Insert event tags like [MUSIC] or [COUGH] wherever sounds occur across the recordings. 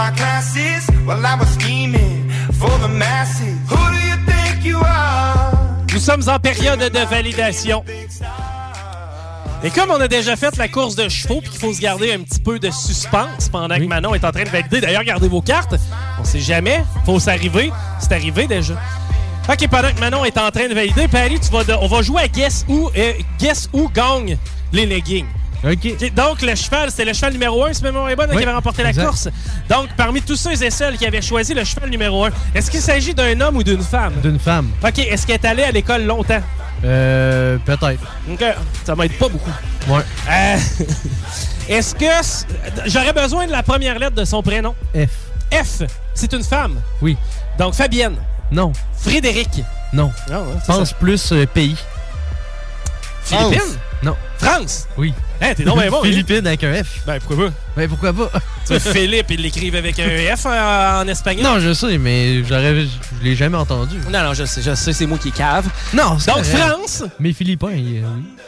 my classes while I was scheming for the masses. Who do you think you are? Nous sommes en période de validation. Et comme on a déjà fait la course de chevaux, puis qu'il faut se garder un petit peu de suspense pendant que Manon est en train de valider. D'ailleurs, gardez vos cartes. On sait jamais. Faut s'arriver. C'est arrivé déjà. OK, pendant que Manon est en train de valider, Paris, tu vas de- on va jouer à Guess Who, euh, Guess Who gagne les leggings. Donc, le cheval, c'était le cheval numéro 1, si ma mémoire est bonne, Oui, qui avait remporté la course. Donc, parmi tous ceux et celles qui avaient choisi le cheval numéro 1, est-ce qu'il s'agit d'un homme ou d'une femme? D'une femme. OK, est-ce qu'elle est allée à l'école longtemps? Euh, peut-être. OK, ça m'aide pas beaucoup. Ouais. Euh, est-ce que... J'aurais besoin de la première lettre de son prénom? F. F, c'est une femme? Oui. Donc, Fabienne? Non. Frédéric? Non. Non, non, c'est Pense ça. plus euh, pays. Philippines? Non. France? Oui. Hein, t'es donc bien bon. lui. Philippines avec un F. Ben, pourquoi pas? Ben, pourquoi pas? [LAUGHS] Tu veux Philippe, ils l'écrivent avec un F en, en espagnol? non, je sais, mais j'aurais, je l'ai jamais entendu. Non, non, je sais, je sais, c'est moi qui cave. Non, c'est Donc. France? Mais Philippins, il-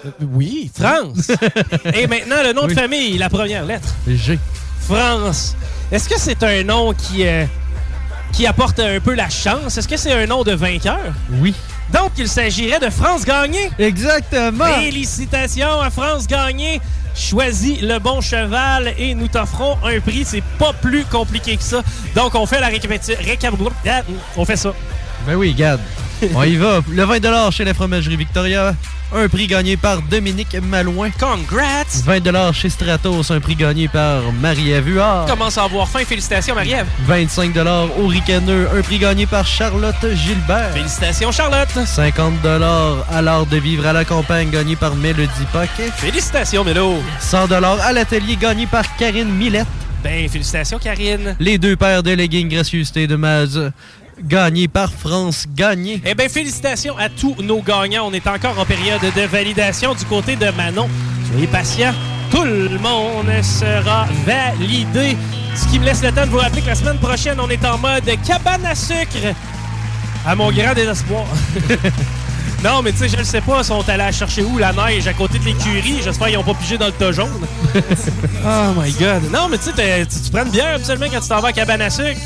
euh, Oui, France. [LAUGHS] Et maintenant, le nom de Oui. famille, la première lettre? oui. G. France. Est-ce que c'est un nom qui, euh, qui apporte un peu la chance? Est-ce que c'est un nom de vainqueur? Oui. Donc, il s'agirait de France Gagné. Exactement. Félicitations à France Gagné. Choisis le bon cheval et nous t'offrons un prix. C'est pas plus compliqué que ça. Donc, on fait la récapitulation. On fait ça. Ben oui, Gad. [LAUGHS] On y va. Le 20 chez la fromagerie Victoria. Un prix gagné par Dominique Malouin. Congrats! 20 chez Stratos. Un prix gagné par Marie-Ève Huard. Commence à avoir faim. Félicitations, Marie-Ève. 25 au Ricaneux. Un prix gagné par Charlotte Gilbert. Félicitations, Charlotte. 50 à l'art de vivre à la campagne gagné par Mélodie Paquet. Félicitations, Mélo. 100 à l'atelier gagné par Karine Millette. Ben, félicitations, Karine. Les deux paires de leggings gracieuseté de Maz gagné par France Gagné. Eh bien, félicitations à tous nos gagnants. On est encore en période de validation du côté de Manon. Soyez patients. Tout le monde sera validé. Ce qui me laisse le temps de vous rappeler que la semaine prochaine, on est en mode cabane à sucre. À mon grand désespoir. [LAUGHS] non, mais tu sais, je le sais pas. Ils sont allés la chercher où, la neige, à côté de l'écurie? J'espère qu'ils n'ont pas pigé dans le tas jaune. [LAUGHS] oh my God. Non, mais tu sais, tu tu prends une bière absolument quand tu t'en vas à cabane à sucre.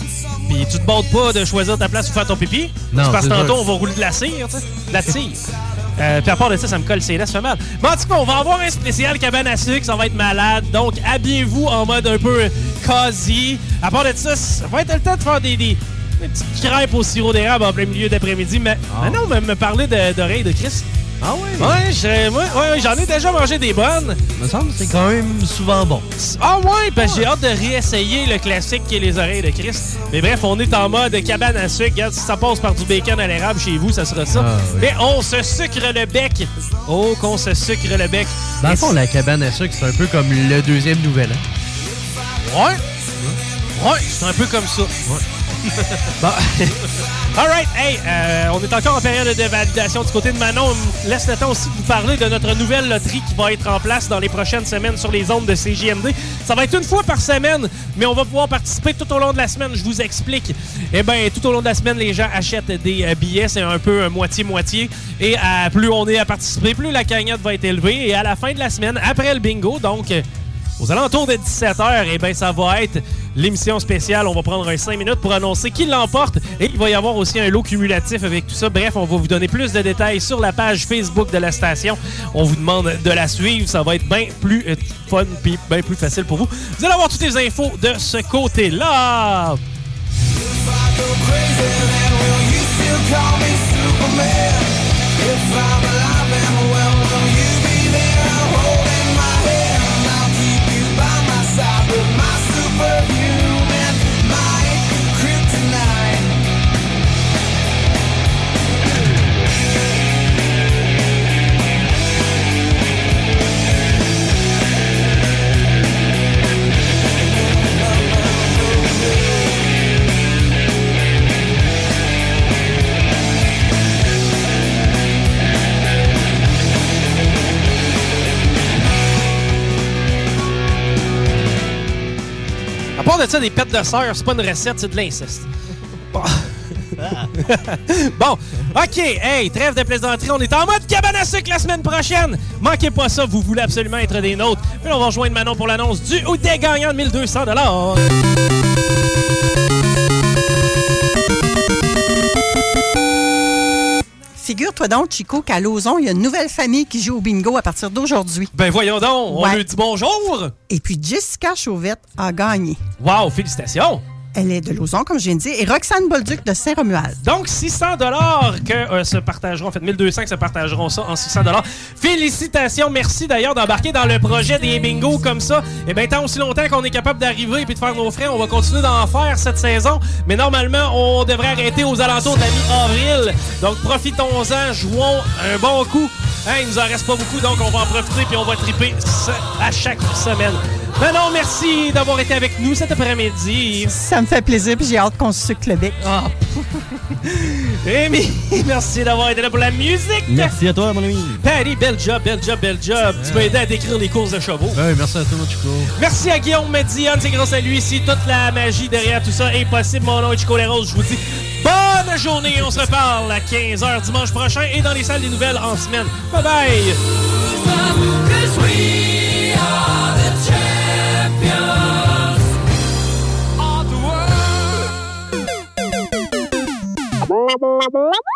Puis tu te bades pas de choisir ta place pour faire ton pipi. Non, C'est parce que c'est tantôt, on va rouler de la cire, tu sais. De la tire. Euh, puis à part de ça, ça me colle ses laisses, ça fait mal. Mais en tout cas, on va avoir un spécial cabane à sucre, ça va être malade. Donc, habillez-vous en mode un peu cosy. À part de ça, ça va être le temps de faire des, des, des petites crêpes au sirop d'érable en plein milieu d'après-midi. Mais Ah. maintenant, me, me parler d'oreilles de, Chris. Ah oui? Ouais, je- moi, ouais, ouais, j'en ai déjà mangé des bonnes. me semble que c'est quand même souvent bon. Ah ouais, ben j'ai hâte de réessayer le classique qui est les oreilles de Christ. Mais bref, on est en mode cabane à sucre. Regarde, si ça passe par du bacon à l'érable chez vous, ça sera ça. Ah, oui. Mais on se sucre le bec. Oh, qu'on se sucre le bec. Dans le fond, la cabane à sucre, c'est un peu comme le deuxième nouvel an. Ouais. Ouais, c'est un peu comme ça. [LAUGHS] bon. All right. Hey, euh, on est encore en période de validation du côté de Manon. On laisse le temps aussi de vous parler de notre nouvelle loterie qui va être en place dans les prochaines semaines sur les ondes de CJMD. Ça va être une fois par semaine, mais on va pouvoir participer tout au long de la semaine. Je vous explique. Eh bien, tout au long de la semaine, les gens achètent des euh, billets. C'est un peu euh, moitié-moitié. Et plus on est à participer, plus la cagnotte va être élevée. Et à la fin de la semaine, après le bingo, donc... aux alentours de 17h, eh ben, ça va être l'émission spéciale. On va prendre un 5 minutes pour annoncer qui l'emporte. Et il va y avoir aussi un lot cumulatif avec tout ça. Bref, on va vous donner plus de détails sur la page Facebook de la station. On vous demande de la suivre. Ça va être bien plus euh, fun puis bien plus facile pour vous. Vous allez avoir toutes les infos de ce côté-là. Part de ça, des pets de sœur, c'est pas une recette, c'est de l'inceste. Bon. [LAUGHS] bon, OK, hey, trêve de plaisanterie, on est en mode cabane à sucre la semaine prochaine. Manquez pas ça, vous voulez absolument être des nôtres. Puis on va rejoindre Manon pour l'annonce du ou des gagnants de 1200 figure-toi donc, Chico, qu'à Lauson, il y a une nouvelle famille qui joue au bingo à partir d'aujourd'hui. Ben voyons donc, on Ouais. lui dit bonjour. Et puis Jessica Chauvette a gagné. Wow, félicitations. Elle est de Lauson, comme je viens de dire, et Roxane Bolduc de Saint-Romuald. Donc, 600 dollars que euh, se partageront, en fait 1200 que se partageront ça en 600 dollars. Félicitations, merci d'ailleurs d'embarquer dans le projet des bingos comme ça. Et bien, tant aussi longtemps qu'on est capable d'arriver et puis de faire nos frais, on va continuer d'en faire cette saison. Mais normalement, on devrait arrêter aux alentours de la mi-avril. Donc, profitons-en, jouons un bon coup. Hein, il nous en reste pas beaucoup, donc on va en profiter puis on va triper à chaque semaine. Ben non, merci d'avoir été avec nous cet après-midi. Ça me fait plaisir, puis j'ai hâte qu'on se le bec. Ah. [LAUGHS] Amy, merci d'avoir été là pour la musique. Merci à toi, mon ami. Patty, bel job, bel job, bel job. Tu peux aider à décrire les courses de chevaux. Ouais, merci à toi, Chico. Merci à Guillaume Mediane, c'est grâce à lui si toute la magie derrière tout ça est possible. Mon nom est Chico Rose, je vous dis bonne journée. On se reparle à 15h dimanche prochain et dans les salles des nouvelles en semaine. Bye bye! blah blah blah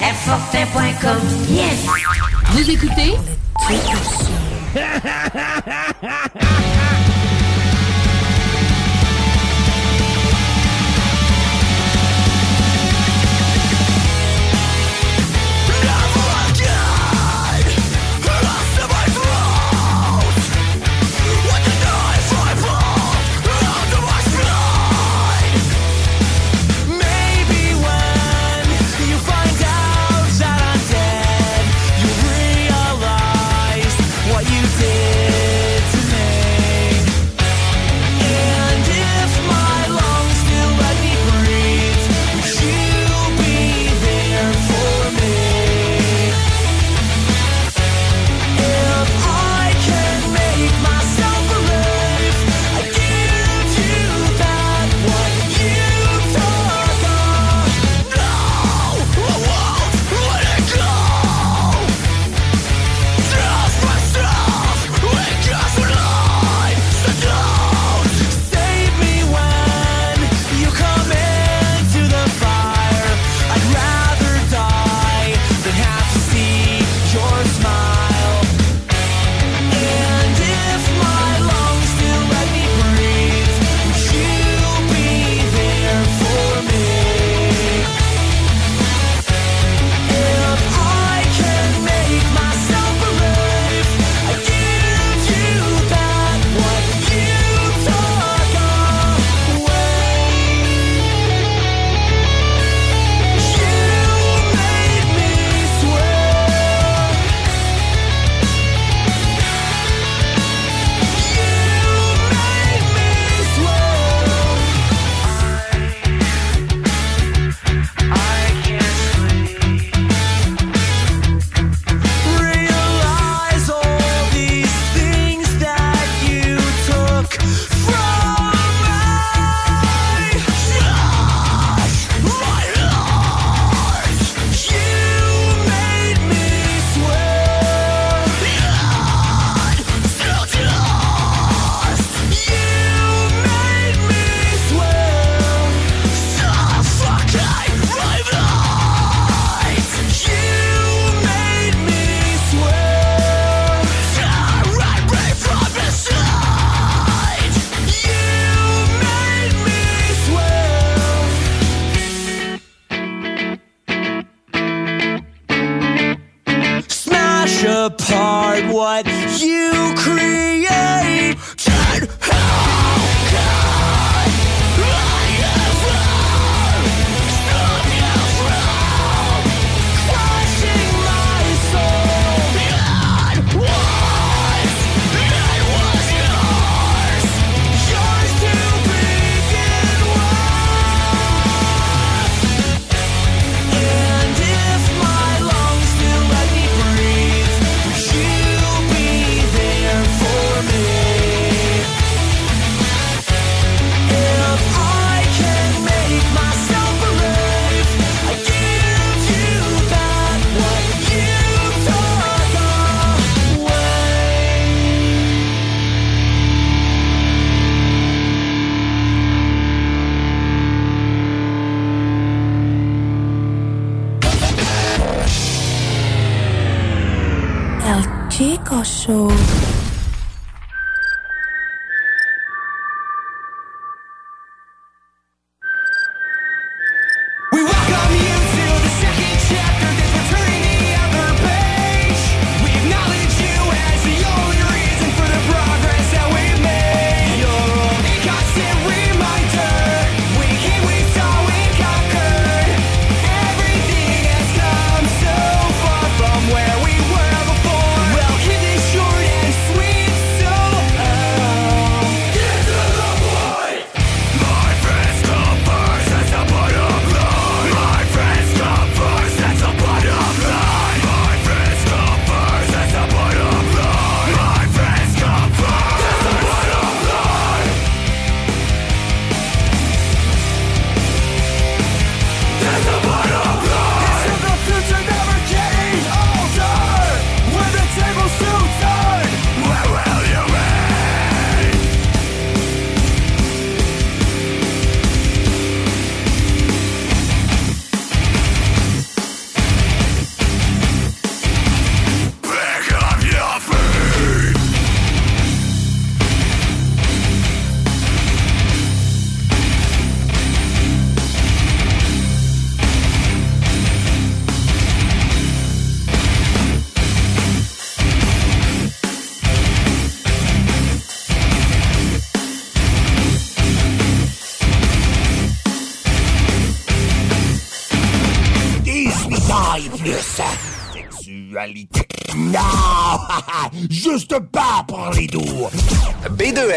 airfortin.com, yes. Vous écoutez? [LAUGHS]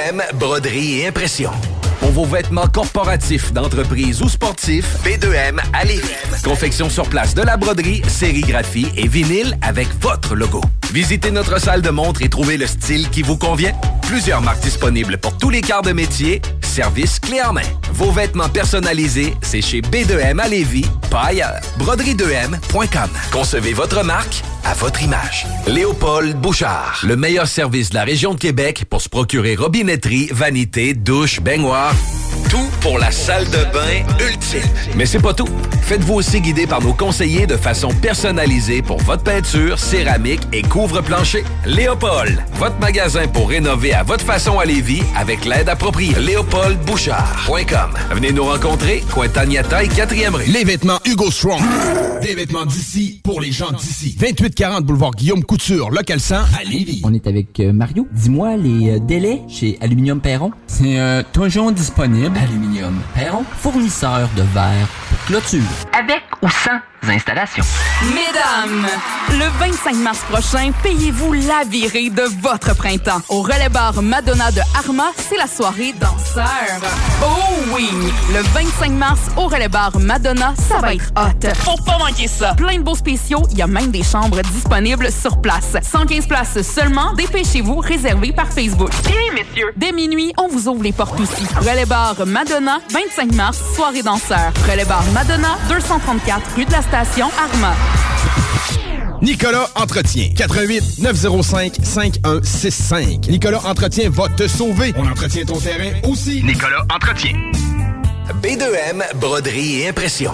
B2M, broderie et impression. Pour vos vêtements corporatifs, d'entreprise ou sportifs, B2M à Lévis. Confection sur place de la broderie, sérigraphie et vinyle avec votre logo. Visitez notre salle de montre et trouvez le style qui vous convient. Plusieurs marques disponibles pour tous les quarts de métier. Service clé en main. Vos vêtements personnalisés, c'est chez B2M à Lévis, pas ailleurs. Broderie2M.com. Concevez votre marque à votre image. Léopold Bouchard. Le meilleur service de la région de Québec pour se procurer robinetterie, vanité, douche, baignoire. Tout pour la salle de bain ultime. Mais c'est pas tout. Faites-vous aussi guider par nos conseillers de façon personnalisée pour votre peinture, céramique et couvre-plancher. Léopold, votre magasin pour rénover à votre façon à Lévis avec l'aide appropriée. LéopoldBouchard.com. Venez nous rencontrer, Cointagnata et 4e rue. Les vêtements Hugo Strong. Des vêtements d'ici pour les gens d'ici. 2840 boulevard Guillaume Couture, local 100 à Lévis. On est avec euh, Mario. Dis-moi les euh, délais chez Aluminium Perron. C'est euh, toujours disponible. Aluminium Perron, fournisseur de verre pour clôture. Avec ou sans installation. Mesdames, le 25 mars prochain, payez-vous la virée de votre printemps. Au relais bar Madonna de Arma, c'est la soirée danseur. Oh oui! Le 25 mars, au relais bar Madonna, ça va être hot. Faut pas manquer ça! Plein de beaux spéciaux, il y a même des chambres disponibles sur place. 115 places seulement, dépêchez-vous, réservé par Facebook. Bien, messieurs! Dès minuit, on vous ouvre les portes aussi. Relais bar Madonna, 25 mars, soirée danseur. Relais bar Madonna, 234 rue de la Station, Arma. Nicolas Entretien. 88 905 5165. Nicolas Entretien va te sauver. On entretient ton terrain aussi. Nicolas Entretien. B2M, broderie et impression.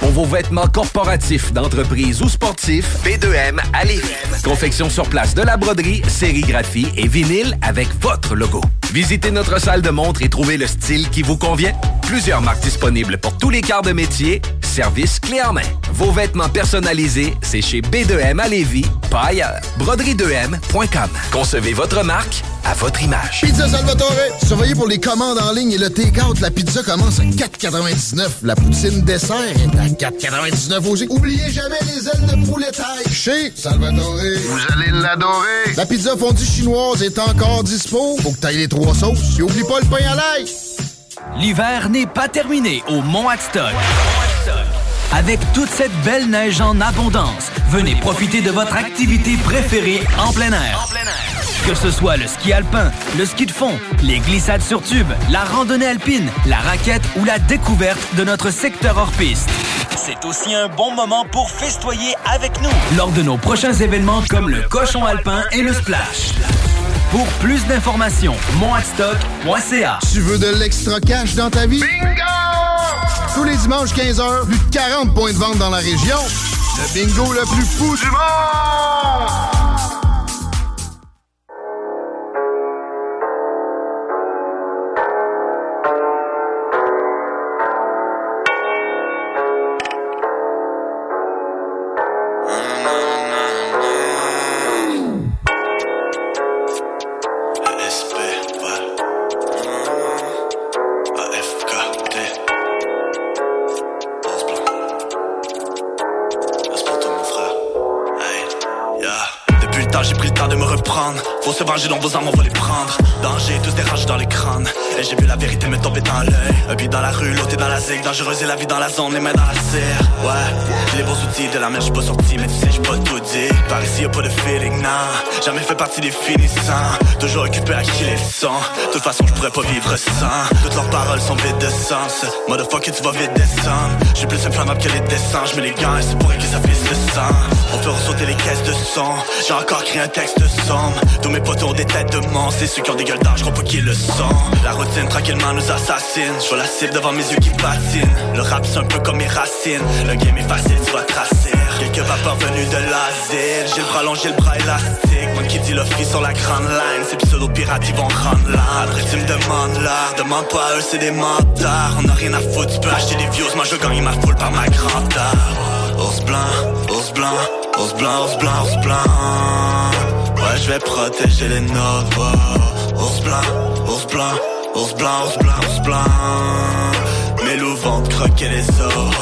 Pour vos vêtements corporatifs, d'entreprise ou sportifs, B2M à Lévis. Confection sur place de la broderie, sérigraphie et vinyle avec votre logo. Visitez notre salle de montre et trouvez le style qui vous convient. Plusieurs marques disponibles pour tous les quarts de métier. Service clé en main. Vos vêtements personnalisés, c'est chez B2M à Lévis, pas ailleurs. Broderie2M.com. Concevez votre marque à votre image. Pizza Salvatore, surveillez pour les commandes en ligne et le take-out. La pizza commence à 4,99. La poutine dessert est à 4,99 aussi. Oubliez jamais les ailes de poulet taille. Chez Salvatore. Vous allez l'adorer. La pizza fondue chinoise est encore dispo. Faut que t'ailles les trois sauces. Et oublie pas le pain à l'ail. L'hiver n'est pas terminé au Mont Adstock. Avec toute cette belle neige en abondance, venez profiter de votre activité préférée en plein air. Que ce soit le ski alpin, le ski de fond, les glissades sur tube, la randonnée alpine, la raquette ou la découverte de notre secteur hors piste. C'est aussi un bon moment pour festoyer avec nous lors de nos prochains événements comme le cochon alpin et le splash. Pour plus d'informations, monadstock.ca. Tu veux de l'extra cash dans ta vie? Bingo! Tous les dimanches 15h, plus de 40 points de vente dans la région. Le bingo le plus fou du monde! Dans vos armes, Dangereuse et la vie dans la zone, les mains dans la serre. Ouais, les bons outils de la mer, j'suis pas sorti, mais tu sais, j'suis pas tout dit. Par ici, y'a pas de feeling, non. Jamais fait partie des finissants. Toujours occupé à qui les sent. De toute façon, j'pourrais pas vivre sans. Toutes leurs paroles sont vides de sens. Motherfucker, tu vas vite descendre. J'suis plus inflammable que les dessins. J'mets les gants et c'est pour que ça puisse le sang. On peut ressauter les caisses de son. J'ai encore créé un texte sombre. Tous mes potos ont des têtes de monstres. C'est ceux qui ont des gueules d'âge, j'crois pas qu'ils le sont. La routine tranquillement nous assassine. J'vois la cible devant mes yeux qui Le rap c'est un peu comme mes racines. Le game est facile, tu vas tracer. Quelques vapeurs venues de l'asile. J'ai le bras long, j'ai le bras élastique. Moi qui dis le fils sur la grande line. Ces pseudo pirates ils vont rendre là. Après tu me demandes là. Demande pas eux, c'est des mentards. On a rien à foutre, tu peux acheter des views. Moi je gagne ma foule par ma grandeur. Ours blanc, ours blanc, ours blanc, ours blanc, ours blanc. Ouais, je vais protéger les nôtres. Ours blanc, ours blanc, ours blanc, ours blanc, ours blanc. Te croquer les os.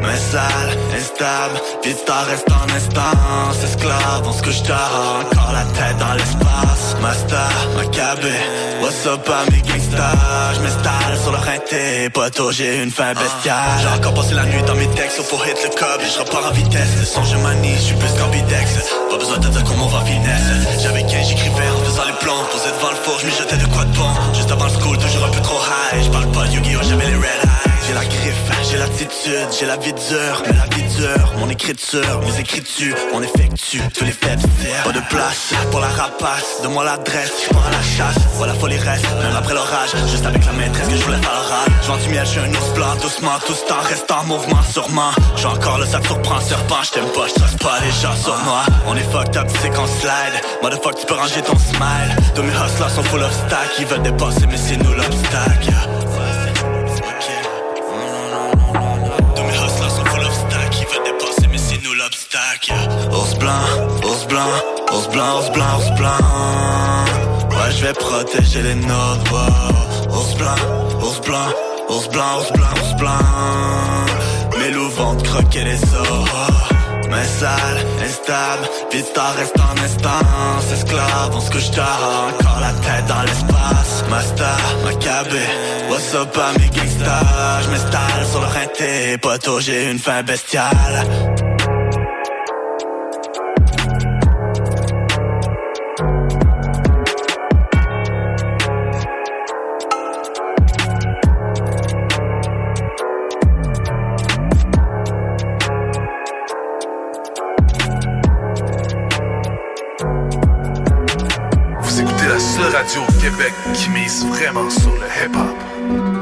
Mais sale, instable, vite t'en reste en instance. Esclave, on se couche tard, encore la tête dans l'espace. Master, Macabé, what's up à mes gangsters J'm'installe sur le rinté, poteau j'ai une fin bestiale. J'ai encore passé la nuit dans mes textes, faut hit le cob. Et je repars en vitesse Le son je manie, je suis plus qu'ambidex. Pas besoin de dire comment on va finesse. J'avais 15, j'écrivais en faisant les plans Posé devant le four, je jetais de quoi de bon. Juste avant le school, toujours un peu trop high. Je parle pas de Yu-Gi-Oh, j'avais les red j'ai la griffe, j'ai l'attitude, j'ai la vie dure, la vie dure, mon écriture, mes écritures, on effectue tous les faits Pas de place pour la rapace, donne-moi l'adresse, je pars à la chasse, voilà folie reste, même après l'orage, juste avec la maîtresse que je voulais faire l'orage. J'vends du miel, j'suis un ours blanc, doucement, tout ce temps reste en mouvement, sûrement. J'ai encore le te surprend, serpent, j't'aime pas, j'trace pas les gens sur moi. On est fucked up, sais qu'on slide, motherfuck, tu peux ranger ton smile. Tous mes hustlers sont full of stack, ils veulent dépasser, mais c'est nous l'obstacle. L'obstacle. Ours blanc, ours blanc, ours blanc, ours blanc, ours blanc. Ouais, je vais protéger les nôtres. wow. Ours blanc, ours blanc, ours blanc, ours blanc. Mes loups vont te croquer les os. Mais sale, instable, t'en reste en instance Esclave, on se couche tard, encore la tête dans l'espace Master, Macabé, what's up à mes gangsters J'm'installe sur le rinté, poteau j'ai une fin bestiale Qui mise vraiment sur le hip-hop.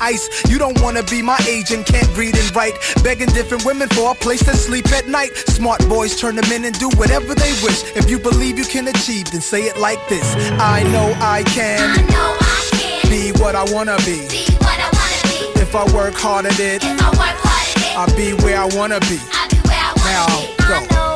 ice. You don't wanna be my age and can't read and write. Begging different women for a place to sleep at night. Smart boys turn them in and do whatever they wish. If you believe you can achieve, then say it like this. I know I can. Be what I wanna be. If I work hard at it, I'll be where I wanna be. Now go. Be,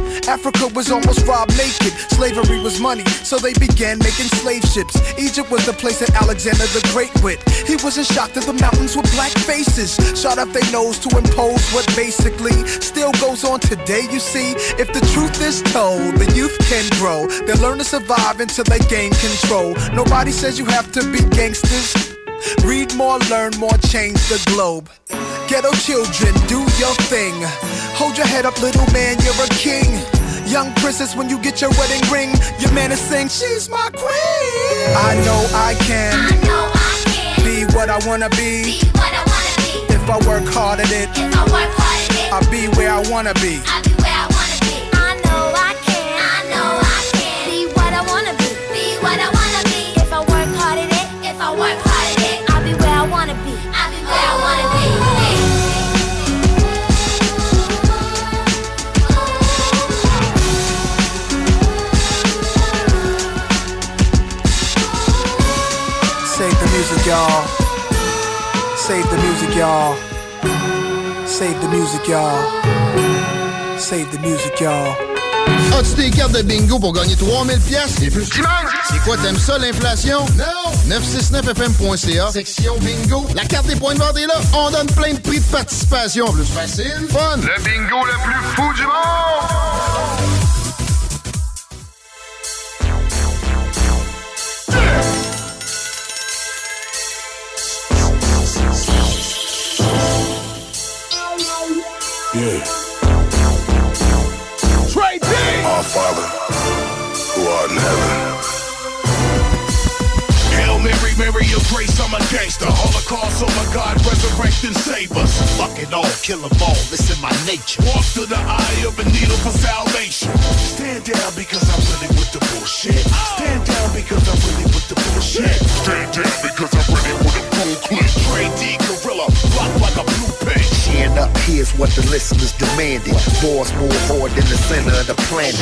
Africa was almost robbed naked. Slavery was money, so they began making slave ships. Egypt was the place that Alexander the Great went. He wasn't shocked that the mountains were black faces. Shot up their nose to impose what basically still goes on today, you see. If the truth is told, the youth can grow. They'll learn to survive until they gain control. Nobody says you have to be gangsters. Read more, learn more, change the globe. Ghetto children, do your thing. Hold your head up, little man, you're a king. Young princess, when you get your wedding ring, your man is saying, She's my queen. I know I can. I know I can. Be what I wanna be. If I work hard at it, if I work hard at it, I'll be where I wanna be. Save y'all. Save the music, y'all. Save the music, y'all. Save the music, y'all. As-tu des cartes de bingo pour gagner 3000 pièces et plus? C'est quoi, t'aimes ça, l'inflation? Non! 969fm.ca, section bingo. La carte des points de vente est là. On donne plein de prix de participation. Plus facile, fun. Le bingo le plus fou du monde! Yeah. Trey D! Our Father, who art in heaven. Hail Mary, Mary of grace, I'm a gangster. Holocaust, oh my God, resurrect and save us. Fuck it all, kill them all, in my nature. Walk through the eye of a needle for salvation. Stand down because I'm really with the bullshit. Stand down because I'm really with the bullshit. Stand down because I'm ready with clip. Trey D, gorilla, block like a blue pen. Up, here's what the listeners demanded. Boys more hard than the center of the planet.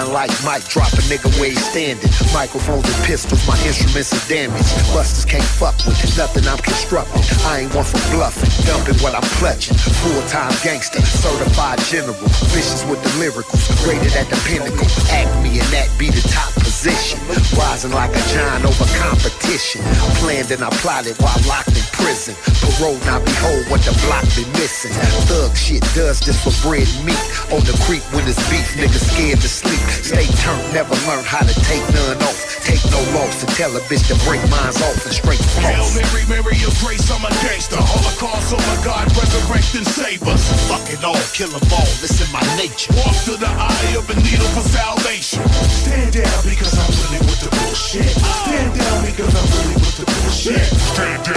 Iron like Mike, drop a nigga where he standing. Microphones and pistols, my instruments are damaged. Busters can't fuck with nothing I'm constructing. I ain't one for bluffing, dumping what I'm clutching. Full-time gangster, certified general. Vicious with the lyricals, rated at the pinnacle. Acme and that be the top position. Rising like a giant over competition. Planned and I plotted while locked in prison. Parole now behold what the block been missing. Thug shit does this for bread and meat. On the creek when it's beef, niggas scared to sleep. Stay turned, never learn how to take none off. Take no loss and tell a bitch to break mines off and straight Hail cross. Mary, Mary of grace, I'm a gangster. Holocaust, oh my God, resurrect and save us. Fuck it all, kill them all, it's in my nature. Walk through the eye of a needle for salvation. Stand down because I'm really with the bullshit. Stand down because I'm really with the bullshit. Stand down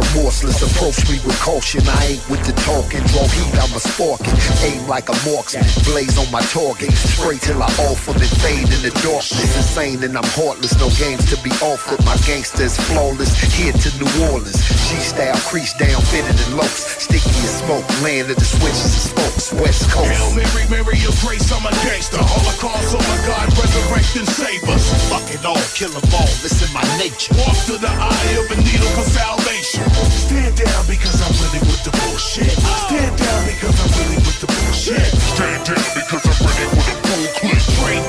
remorseless. Approach me with caution. I ain't with the talking. Draw heat, I'm a sparking. Aim like a marksman. Blaze on my target. Spray till I off them and fade in the darkness. Insane and I'm heartless. No games to be offered. My gangsters flawless. Here to New Orleans. G-style, crease down, fitted in locs. Sticky as smoke. Land of the switches and spokes. West Coast. Hail Mary, Mary of grace, I'm a gangster. Holocaust, oh my God, resurrect and save us. Fuck it all, kill 'em all. Listen my nature. Walk to the eye of a needle for salvation. Stand down because I'm really with the bullshit. Stand down because I'm really with the bullshit. Stand down because I'm ready with a full clip.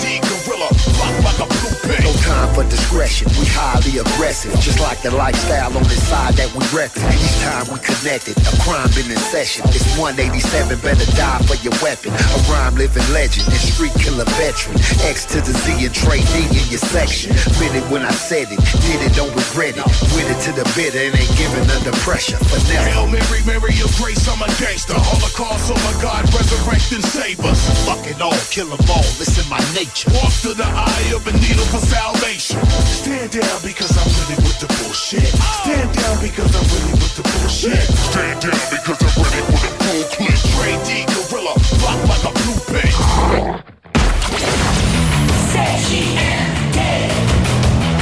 D gorilla, lock like a blue pig. No time for discretion, we highly aggressive. Just like the lifestyle on this side that we reppin'. Each time we connected, a crime been in session. It's 187, better die for your weapon. A rhyme living legend, and street killer veteran. X to the Z and D in your section. Meant it when I said it, did it, don't regret it. With it to the bitter and ain't giving under pressure. For Hail now. Mary, Mary of grace, I'm a gangster. Holocaust, oh my God, resurrect and save us. Fuck it all, kill 'em all. Listen my nature. Walk to the eye of a needle for salvation. Stand down because I'm really with the bullshit. Stand down because I'm really with the bullshit. Stand down because I'm ready with a full clip. Train D gorilla, lock like a blue pig.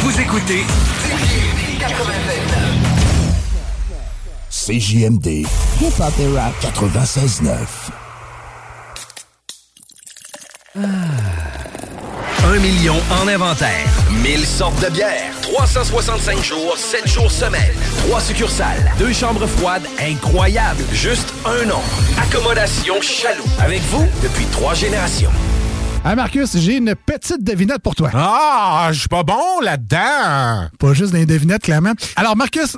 Vous écoutez CJMD Hip Hop et Rock. 96.9. Un million en inventaire. 1000 sortes de bières. 365 jours, 7 jours semaine. 3 succursales. Deux chambres froides incroyables. Juste un nom. Accommodation Chaloux. Avec vous depuis trois générations. Ah Marcus, j'ai une petite devinette pour toi. Ah, je suis pas bon là-dedans. Pas juste des devinettes, clairement. Alors Marcus,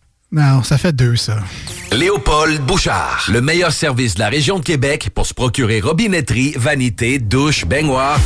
Non, ça fait deux, ça. Léopold Bouchard. Le meilleur service de la région de Québec pour se procurer robinetterie, vanité, douche, baignoire.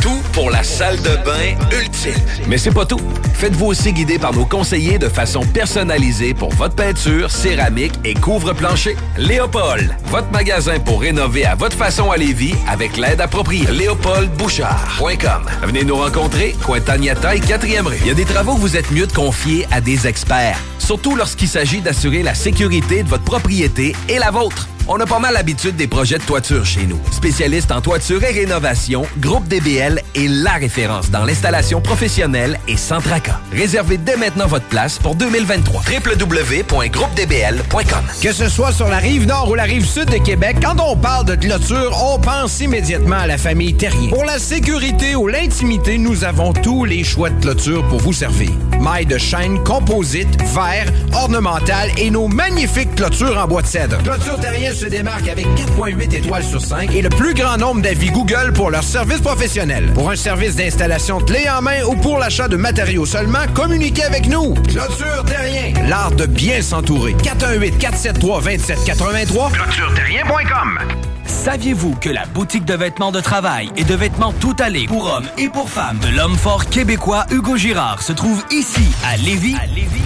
Tout pour la salle de bain ultime. Mais c'est pas tout. Faites-vous aussi guider par nos conseillers de façon personnalisée pour votre peinture, céramique et couvre-plancher. Léopold, votre magasin pour rénover à votre façon à Lévis avec l'aide appropriée. LéopoldBouchard.com. Venez nous rencontrer, Cointagnata et 4e rue. Il y a des travaux que vous êtes mieux de confier à des experts. Surtout lorsqu'il s'agit d'assurer la sécurité de votre propriété et la vôtre. On a pas mal l'habitude des projets de toiture chez nous. Spécialiste en toiture et rénovation, Groupe DBL est la référence dans l'installation professionnelle et sans tracas. Réservez dès maintenant votre place pour 2023. www.groupedbl.com Que ce soit sur la rive nord ou la rive sud de Québec, quand on parle de clôture, on pense immédiatement à la famille Terrien. Pour la sécurité ou l'intimité, nous avons tous les choix de clôture pour vous servir. Mailles de chaîne, composite, verre, ornemental et nos magnifiques clôtures en bois de cèdre. Clôture se démarque avec 4.8 étoiles sur 5 et le plus grand nombre d'avis Google pour leur service professionnel. Pour un service d'installation clé en main ou pour l'achat de matériaux seulement, communiquez avec nous. Clôture Terrien, l'art de bien s'entourer. 418 473 2783 clôtureterrien.com. Saviez-vous que la boutique de vêtements de travail et de vêtements tout allés pour hommes et pour femmes de l'homme fort québécois Hugo Girard se trouve ici à Lévis?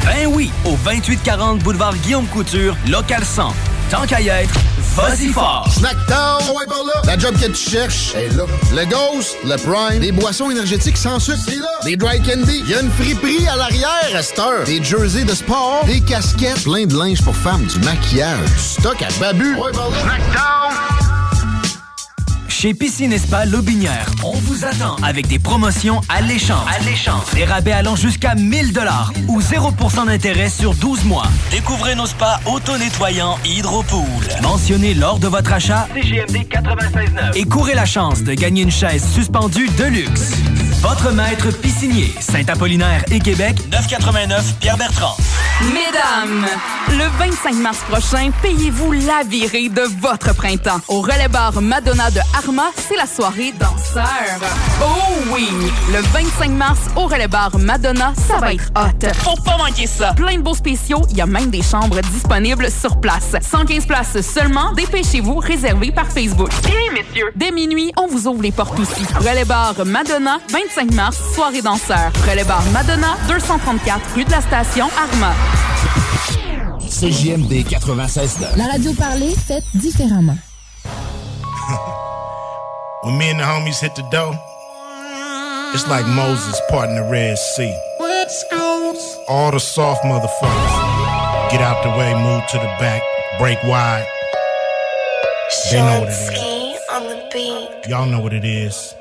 Ben oui, au 2840 boulevard Guillaume Couture, local 100. Tant qu'à y être, vas-y fort! Snackdown, ouais, par là. La job que tu cherches est là. Le Ghost, le Prime, des boissons énergétiques sans sucre, c'est là. Des dry candy, il y a une friperie à l'arrière à cette heure. Des jerseys de sport, des casquettes, plein de linge pour femmes, du maquillage, du stock à babu. Ouais, par là. Chez Piscine et Spa Lobinière, on vous attend avec des promotions alléchantes. Alléchantes. Des rabais allant jusqu'à 1000 dollars ou 0% d'intérêt sur 12 mois. Découvrez nos spas auto-nettoyants Hydropool. Mentionnez lors de votre achat CGMD 96.9 et courez la chance de gagner une chaise suspendue de luxe. Votre maître piscinier, Saint-Apollinaire et Québec, 989 Pierre-Bertrand. Mesdames, le 25 mars prochain, payez-vous la virée de votre printemps. Au relais bar Madonna de Arma, c'est la soirée danseur. Oh oui! Le 25 mars, au relais bar Madonna, ça va être hot. Faut pas manquer ça. Plein de beaux spéciaux, il y a même des chambres disponibles sur place. 115 places seulement, dépêchez-vous, réservé par Facebook. Bien, messieurs! Dès minuit, on vous ouvre les portes aussi. Relais bar Madonna, 25 mars, soirée danseur. Relais bar Madonna, 234 rue de la Station, Arma. CJMD 96 La radio parlée, faite différemment. [LAUGHS] When me and the homies hit the dough, it's like Moses parting the Red Sea. All the soft motherfuckers get out the way, move to the back, break wide. They know what it is. on the beat. Y'all know what it is.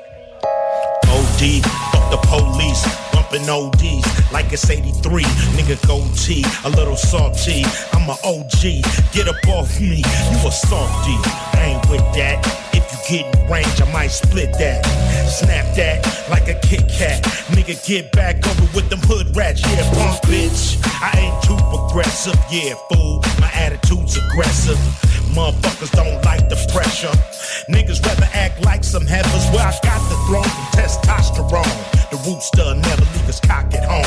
Fuck the police, bumping ODs like it's 83. Nigga goatee, a little salty. I'm a OG, get up off me, you a softy. I ain't with that. If you get in range, I might split that. Snap that like a Kit Kat. Nigga, get back over with them hood rats, yeah, punk bitch. I ain't too progressive, yeah, fool. My attitude's aggressive. Motherfuckers don't like the pressure. Niggas rather act like some heifers where I got the throne from testosterone. The rooster never leave his cock at home.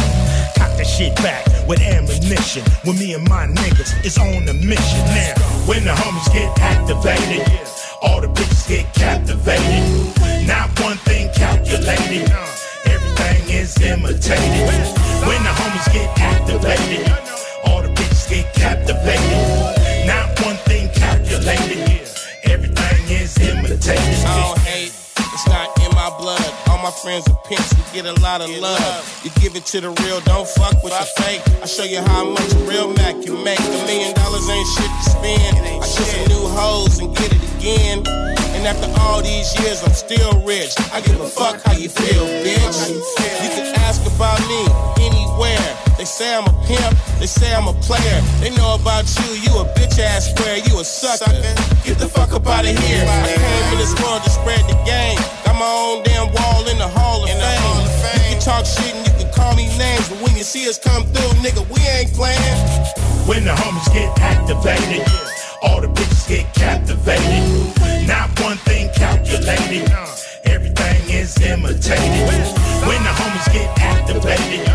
Cock that shit back with ammunition. When me and my niggas is on a mission. Now, when the homies get activated, all the bitches get captivated. Not one thing calculated. Everything is imitated. When the homies get activated, all the bitches get captivated. Is imitated. I don't hate, it's not in my blood. All my friends are pimps, we get a lot of love. You give it to the real, don't fuck with the fake. I show you how much a real Mac can make. A million dollars ain't shit to spend. I show some new hoes and get it again. And after all these years, I'm still rich. I give a fuck how you feel, bitch. You can ask about me anywhere. They say I'm a pimp, they say I'm a player. They know about you, you a bitch ass square, you a sucker. Get the fuck up out of here. I came in this world to spread the game. Got my own damn wall in the Hall of Fame. You can talk shit and you can call me names, but when you see us come through, nigga, we ain't playing. When the homies get activated, all the bitches get captivated. Not one thing calculated, everything is imitated. When the homies get activated,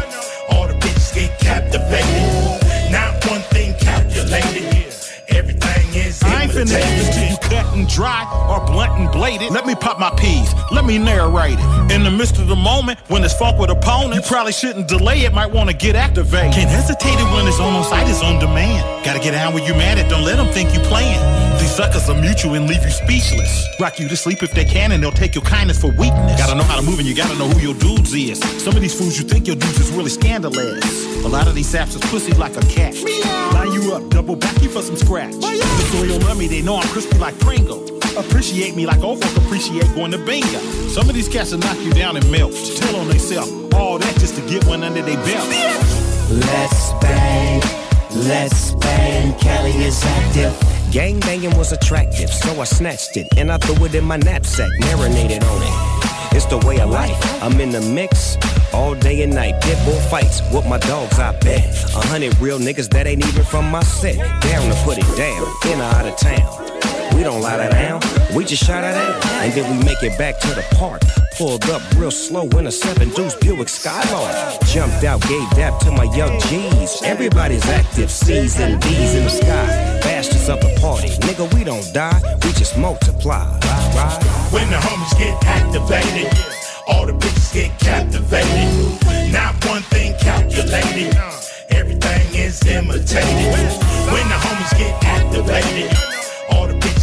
all the bitches get captivated. Not one thing calculated, everything is I ain't finna give this to you cut and dry or blunt and bladed. Let me pop my peas. Let me narrate it. In the midst of the moment, when it's funk with opponents, you probably shouldn't delay it. Might want to get activated. Can't hesitate it when it's on on site. It's on demand. Gotta get out when you mad at. Don't let them think you playing. These suckers will mute you and leave you speechless. Rock you to sleep if they can, and they'll take your kindness for weakness. Gotta know how to move, and you gotta know who your dudes is. Some of these fools you think your dudes is really scandalous. A lot of these saps is pussy like a cat. Line you up, double back you for some scratch. The soil love me, they know I'm crispy like Pringle. Appreciate me like old folk appreciate going to bingo. Some of these cats will knock you down and melt. Tell on themselves all that just to get one under their belt. Let's bang, let's bang. Cali is active. Gang banging was attractive, so I snatched it and I threw it in my knapsack, marinated on it. It's the way of life. I'm in the mix all day and night. Pit bull fights with my dogs, I bet. A hundred real niggas that ain't even from my set. Down to put it down, in or out of town. We don't lie that down, we just shot it out. And then we make it back to the park. Pulled up real slow in a seven deuce Buick Skylark. Jumped out, gave dap to my young G's. Everybody's active, C's and D's in the sky. Bastards of the party, nigga, we don't die, we just multiply. Ride. When the homies get activated, all the bitches get captivated. Not one thing calculated, everything is imitated. When the homies get activated,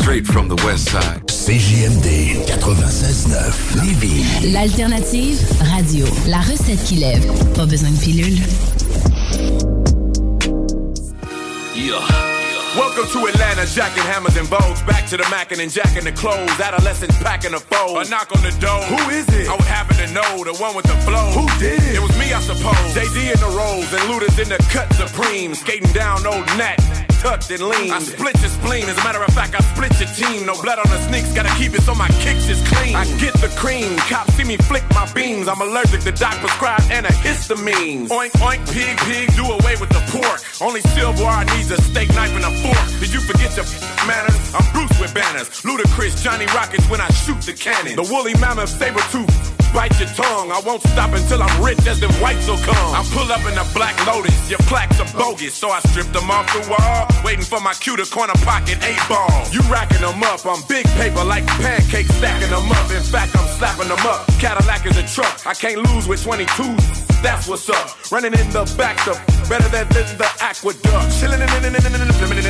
Straight from the West Side. CJMD 96.9 Lévis. L'alternative radio. La recette qui lève. Pas besoin de pilule. Welcome to Atlanta, jacking hammers and bows. Back to the mackin' and jacking the clothes. Adolescents packing the foes. A knock on the door. Who is it? I would happen to know the one with the flow. Who did it? It was me, I suppose. JD in the rolls and looters in the cut supreme. Skating down old Nat. Tucked and lean. I split your spleen. As a matter of fact, I split your team. No blood on the sneaks. Gotta keep it so my kicks is clean. I get the cream. Cops see me flick my beams. I'm allergic to doc prescribed antihistamines. Oink, oink, pig, pig. Do away with the pork. Only silverware needs a steak knife and a fork. Did you forget your manners? I'm Bruce with banners. Ludacris, Johnny Rockets when I shoot the cannon. The woolly mammoth, saber tooth. Bite your tongue. I won't stop until I'm rich as them whites will come. I pull up in a black lotus. Your plaques are bogus. So I stripped them off the wall. Waiting for my cue to corner pocket eight ball. You racking them up. I'm big paper like pancakes stacking them up. In fact, I'm slapping them up. Cadillac is a truck. I can't lose with 22s. That's what's up. Running in the back up. Better than the aqueduct. Chilling in in in in in in in in in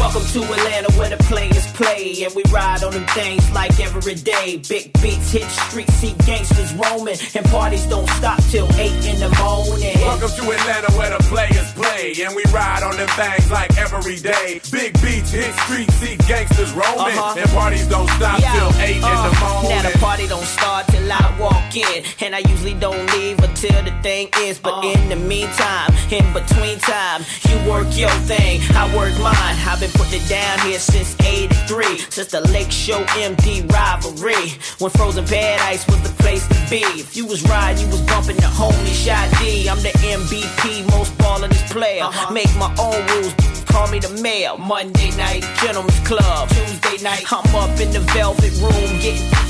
Welcome to Atlanta where the players play and we ride on them things like every day. Big beats hit streets, see gangsters roaming, and parties don't stop till eight in the morning. Welcome to Atlanta where the players play and we ride on them things like every day. Big beats hit streets, see gangsters roaming, Uh-huh. and parties don't stop Yeah. till eight in the Uh, morning. Now the party don't start till I walk in, and I usually don't leave until the thing is. But in the meantime, in between time, you work your thing, I work mine. I've been putting it down here since '83, since the Lake Show MD rivalry, when Frozen bad ice was the place to be. If you was riding, you was bumping the homie Shot D. I'm the MVP, most ballin'est player. Uh-huh. Make my own rules. Call me the mayor. Monday night, gentlemen's club. Tuesday night, I'm up in the velvet room getting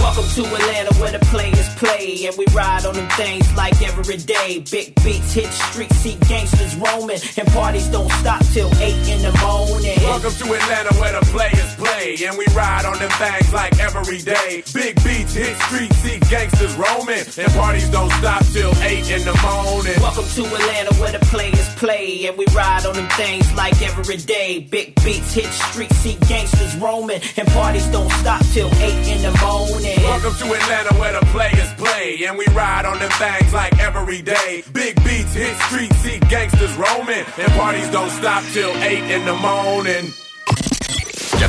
Welcome to Atlanta where the players play and we ride on them things like every day. Big beats hit streets, see gangsters roaming, and parties don't stop till eight in the morning. Welcome to Atlanta where the players play and we ride on them things like every day. Big beats hit streets, see gangsters roaming, and parties don't stop till eight in the morning. Welcome to Atlanta where the players play and we ride on them things like every day. Big beats hit streets, see gangsters roaming, and parties don't stop till eight in the morning. Welcome to Atlanta where the players play and we ride on them things like every day. Big beats hit streets, see gangsters roaming, and parties don't stop till eight in the morning.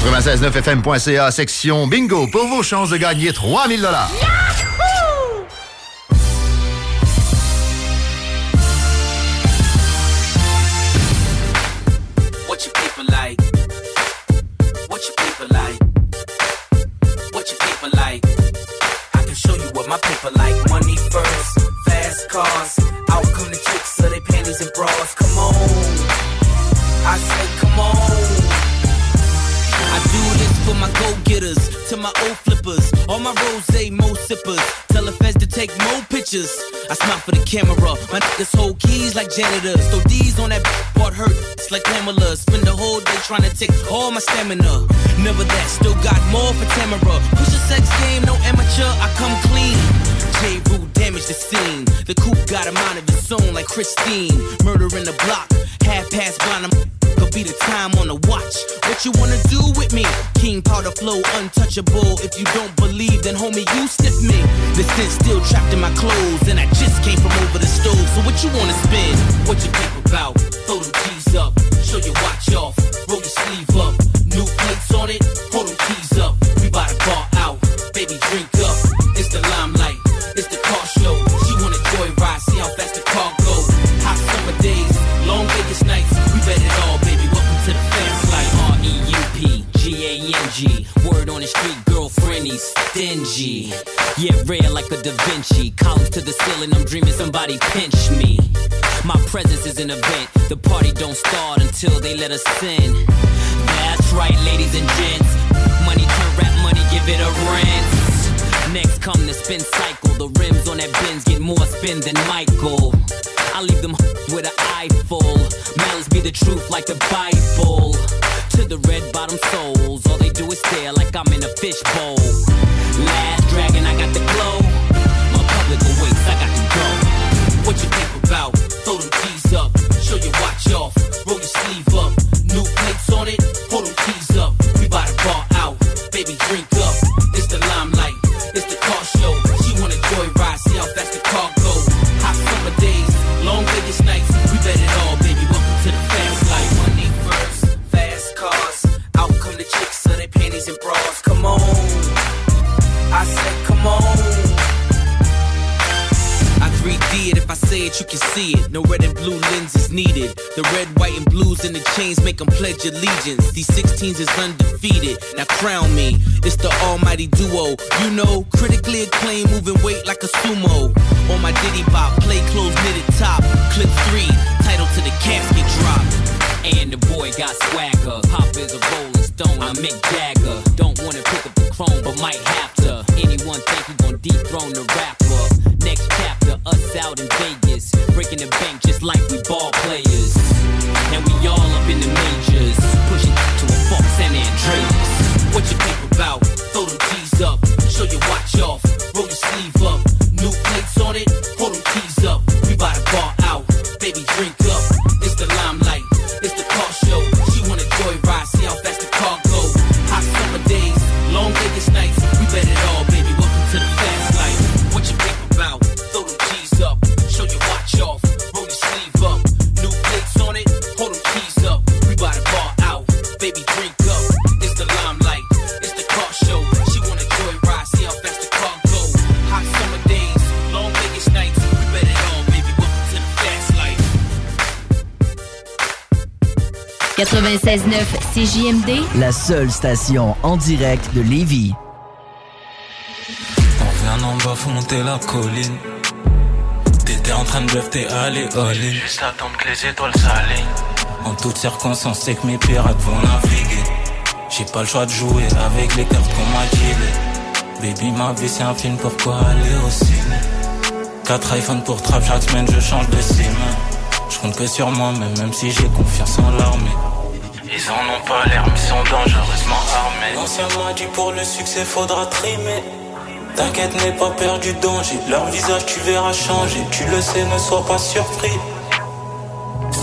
969fm.ca, section bingo, pour vos chances de gagner 3000 dollars. What your people like? What your people like? People like? I can show you what my paper like. Money first, fast cars. Out come the chicks, so they panties and bras. Come on, I say come on. I do for my go-getters, to my old flippers, all my rose, mo sippers. Tell the feds to take more pictures. I smile for the camera. My niggas hold keys like janitors. Throw D's on that [LAUGHS] part hurt. It's like Pamela. Spend the whole day trying to take all my stamina. Never that, still got more for Tamara. Push a sex game, no amateur. I come clean. J. Rue damaged the scene. The coupe got a mind of its own like Christine. Murder in the block, half past blind. I'm could be the time on the watch. What you wanna do with me? King powder flow, untouchable. If you don't believe, then homie, you stiff me. The scent still trapped in my clothes, and I just came from over the stove. So what you wanna spin? What you think about? Throw them keys up, show your watch off, roll your sleeve up. Yeah, rare like a Da Vinci. Columns to the ceiling, I'm dreaming somebody pinch me. My presence is an event. The party don't start until they let us in. That's right, ladies and gents. Money turn rap money, give it a rinse. Next come the spin cycle. The rims on that Benz get more spin than Michael. I leave them with an eye full. Malice be the truth like the Bible. To the red bottom souls, all they do is stare like I'm in a fishbowl. Last dragon, I got the glow. My public awaits, I got to go. What you think about? Throw them keys up, show your watch off, roll your sleeve up. New plates on it, on. I 3D it if I say it, you can see it. No red and blue lenses needed. The red, white, and blues and the chains make them pledge allegiance. These 16s is undefeated. Now crown me, it's the almighty duo. You know, critically acclaimed, moving weight like a sumo. On my Diddy bop, play clothes knitted top. Clip three, title to the casket drop. And the boy got swagger. Pop is a rolling stone, I'm Mick Jagger. Don't wanna pick up the chrome, but might have to. Anyone think he gon' dethrone the rapper? Next chapter, us out in Vegas. Breaking the bank just like we ball players. And we all up in the majors. Pushing to a Fox San Andreas. What you think about? Throw them keys up. Show your watch off. Roll your sleeve up. New plates on it. Baby, drink up. It's the limelight. It's the car show. She wanna joyride. See how fast the car go. Hot summer days. Long Vegas nights. We bet it all, baby. Welcome to the fast life. 96.9 CJMD, La seule station en direct de Lévis. On vient en bas, faut monter la colline. T'étais en train de bluff, t'es allé all. Juste attendre que les étoiles s'alignent. En toutes circonstances, c'est que mes pirates vont naviguer. J'ai pas le choix de jouer avec les cartes qu'on m'a dealées. Baby, ma vie c'est un film, pourquoi aller au ciné? Quatre iPhones pour trap, chaque semaine je change de sim. Je compte que sur moi, même, même si j'ai confiance en l'armée. Ils en ont pas l'air, mais sont dangereusement armés. L'ancien m'a dit pour le succès, faudra trimer. T'inquiète, n'aie pas peur du danger. Leur visage, tu verras changer. Tu le sais, ne sois pas surpris.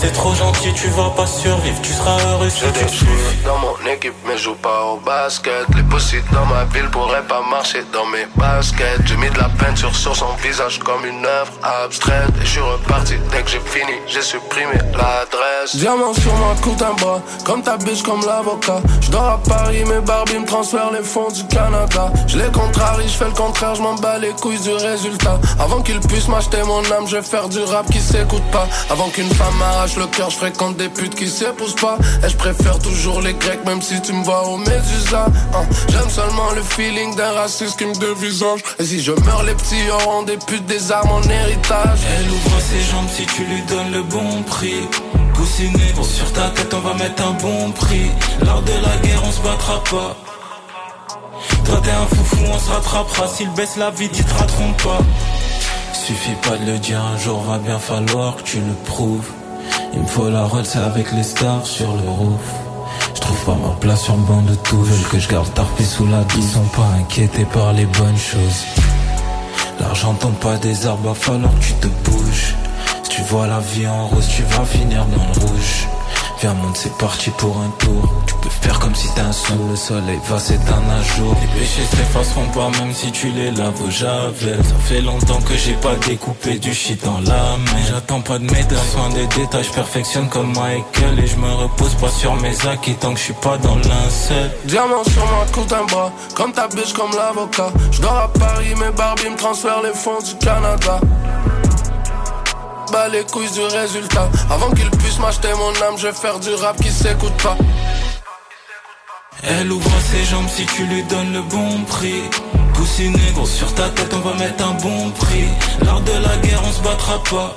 C'est trop gentil, tu vas pas survivre. Tu seras heureux si tu sous dans mon équipe, mais je joue pas au basket. Les possibles dans ma ville pourraient pas marcher dans mes baskets. J'ai mis de la peinture sur son visage comme une œuvre abstraite. Et je suis reparti dès que j'ai fini, j'ai supprimé l'adresse. Diamant sur ma coupe un bras, comme ta biche, comme l'avocat. Je dors à Paris, mes Barbie me transfèrent les fonds du Canada. Je les contrarie, je fais le contraire, je m'en bats les couilles du résultat. Avant qu'ils puissent m'acheter mon âme, je vais faire du rap qui s'écoute pas. Avant qu'une femme m'arrache le cœur, je fréquente des putes qui s'épousent pas. Et je préfère toujours les grecs, même si tu me vois au Médusa. Hein, J'aime seulement le feeling d'un raciste qui me dévisage. Et si je meurs, les petits auront des putes, des armes en héritage. Elle ouvre ses jambes si tu lui donnes le bon prix. Coussiné, sur ta tête, on va mettre un bon prix. Lors de la guerre, on se battra pas. Toi, t'es un foufou, on se rattrapera. S'il baisse la vie, ils te pas. Suffit pas de le dire, un jour va bien falloir que tu le prouves. Il me faut la Rolls avec les stars sur le roof. Je pas ma place sur le banc de tout. Veulent que je garde tarpé sous la douce. Ils sont pas inquiétés par les bonnes choses. L'argent tombe pas des arbres, va falloir que tu te bouges. Si tu vois la vie en rose, tu vas finir dans le rouge. Viens monte, c'est parti pour un tour. Tu peux faire comme si t'es un sou, le soleil va s'éteindre un jour. Les péchés s'effaceront pas même si tu les laves au javel. Ça fait longtemps que j'ai pas découpé du shit dans la main. J'attends pas de médailles, soin des détails, je perfectionne comme Michael. Et je me repose pas sur mes acquis tant que je suis pas dans l'incel. Diamant sur ma coupe un bras, comme ta biche, comme l'avocat. Je dors à Paris, mes Barbie me transfèrent les fonds du Canada. Bah les couilles du résultat. Avant qu'ils puissent m'acheter mon âme, je vais faire du rap qui s'écoute pas. Elle ouvre ses jambes si tu lui donnes le bon prix. Coussiné, gros, sur ta tête, on va mettre un bon prix. Lors de la guerre, on se battra pas.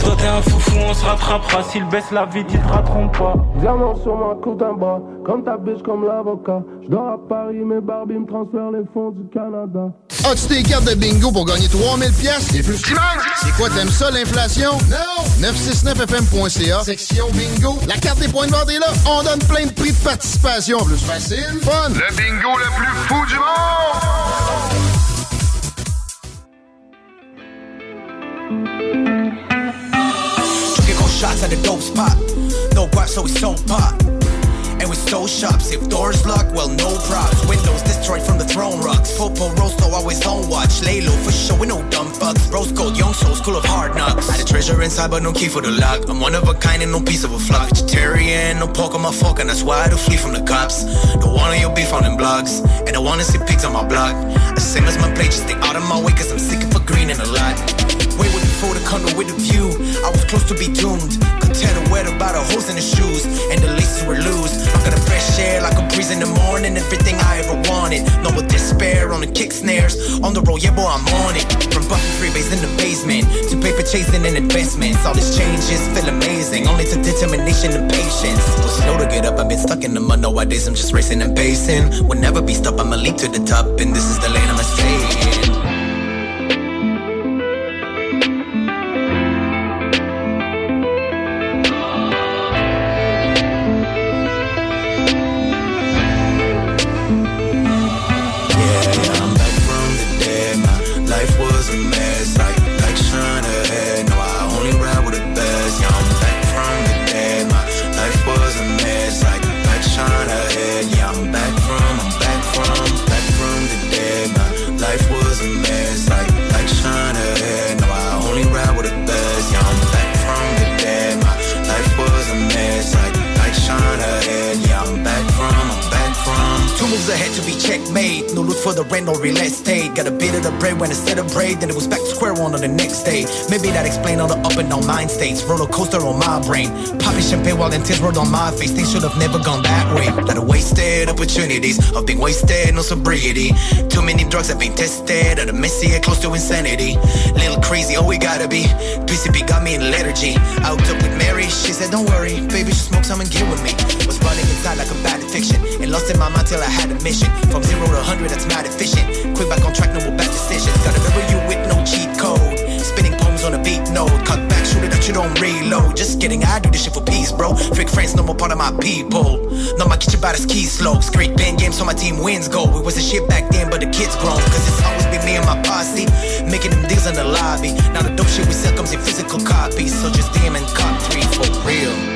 Toi t'es un foufou, on se rattrapera. S'il baisse la vie, ils te rateront pas. Diamant sur ma côte un bras, comme ta biche, comme l'avocat. Je dors à Paris, mes Barbie me transfèrent les fonds du Canada. As-tu tes cartes de bingo pour gagner 3000 pièces et plus? C'est quoi, t'aimes ça, l'inflation? Non! 969fm.ca, section bingo. La carte des points de vente est là. On donne plein de prix de participation. Plus facile, fun. Le bingo le plus fou du monde! Drinking cold shots at the dope spot. No guap, so we sold pot. And we stole shops. If doors locked, well, no props. Windows destroyed from the throne rocks. Popo Rosto always on watch. Lay low for sure, we no dumb fucks. Rose gold, young souls, school of hard knocks. Had a treasure inside, but no key for the lock. I'm one of a kind and no piece of a flock. Vegetarian, no pork on my fork, and that's why I do flee from the cops. Don't want your beef on them blogs. And I wanna see pigs on my block. The same as my plate, just stay out of my way, cause I'm sick of a green and a lot. Before the condo with a view. I was close to be doomed. Could tell the weather by the holes in the shoes. And the laces were loose. I got a fresh air like a breeze in the morning. Everything I ever wanted. No with despair on the kick snares. On the road, yeah, boy, I'm on it. From buffing freebays in the basement to paper chasing and investments. All these changes feel amazing. Only to determination and patience. Slow to get up. I've been stuck in the mud. Nowadays, I'm just racing and pacing. Will never be stopped. I'ma leap to the top. And this is the lane I'ma stay for the rent or real estate. Got a bit of the bread when I a braid. Then it was back to square one on the next day. Maybe that explain all the up and down mind states. Roller coaster on my brain. Popping champagne while the tears rolled on my face. Things should have never gone that way. Lot of wasted opportunities. Of being wasted, no sobriety. Too many drugs have been tested. At a messy and close to insanity. Little crazy, oh we gotta be. PCP got me in lethargy. Out up with Mary, she said don't worry, baby, she smoke some and get with me. Was running inside like a bad addiction. And lost in my mind till I had a mission. From zero to hundred, that's not efficient. Quit back on track, no more bad decisions. Gotta remember you with no cheat code. Spinning poems on a beat note. Cut back, shoot it that you don't reload. Just kidding, I do this shit for peace, bro. Fake friends, no more part of my people. No, my kitchen by the ski slopes. Great band games so my team wins go. It was a shit back then, but the kids grown. Cause it's always been me and my posse. Making them deals in the lobby. Now the dope shit we sell comes in physical copies. So just DM and cop three for real.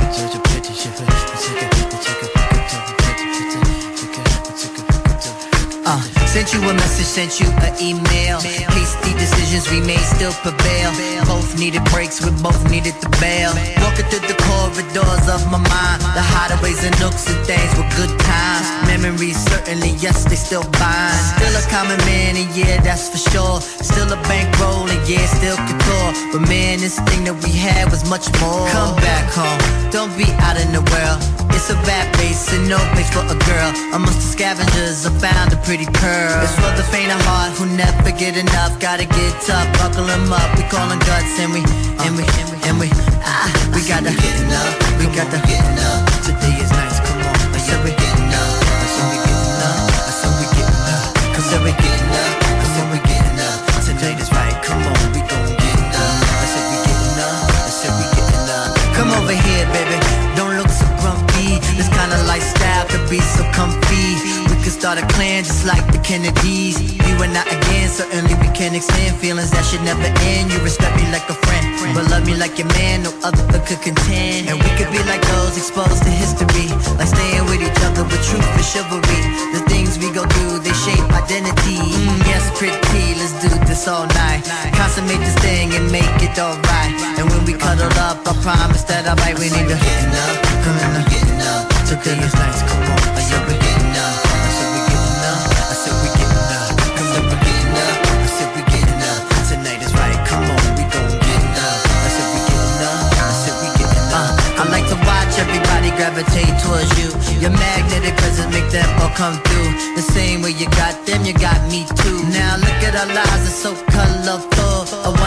sent you a message, sent you an email. Hasty decisions we made still prevail. Both needed breaks, we both needed the bail. Walking through the corridors of my mind, the hideaways and nooks and things were good times. Memories certainly, yes, they still bind. Still a common man, and yeah, that's for sure. Still a bankroll, and yeah, still couture. But man, this thing that we had was much more. Come back home, don't be out in the world. It's a bad place and no place for a girl. Amongst the scavengers, I found a pretty pearl. It's for the faint of heart who never get enough. Gotta get tough, buckle 'em up. We callin' guts and we, and we, and we, ah, we gotta getting up. We gotta getting up. Today is nice, come on. I said we getting up. I said we getting up. I said we up. Cause said kind of lifestyle to be so comfy. We could start a clan just like the Kennedys. You and I again, certainly we can extend feelings that should never end. You respect me like a friend, but love me like your man, no other could contend. And we could be like those exposed to history, like staying with each other with truth and chivalry. The things we go through, they shape identity. Mm, yes, pretty, let's do this all night. Consummate this thing and make it alright. And when we cuddle up, I promise that I'll bite. We need to. Enough up. Is nice, come on. I said we getting up. I said we getting up. I said we getting up. Come on, we getting up. I said we getting up. Tonight is right, come on, we gon' get up. I said we getting up. I said we getting up. Uh, I like to watch everybody gravitate towards you. Your magnetic presence make them all come through. The same way you got them, you got me too. Now look at our lives, it's so colorful.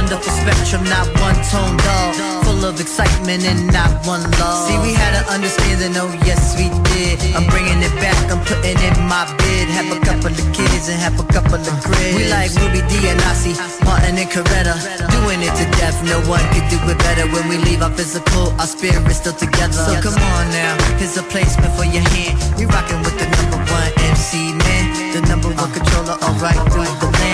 Wonderful spectrum, not one tone dull. Full of excitement and not one love. See, we had an understanding, oh yes we did. I'm bringing it back, I'm putting it in my bid. Have a couple of kids and have a couple of cribs. We like Ruby D and Nasi, Martin and Coretta. Doing it to death, no one could do it better. When we leave our physical, our spirit's still together. So come on now, here's a placement for your hand. We rockin' with the number one MC man, the number one controller, alright through the land.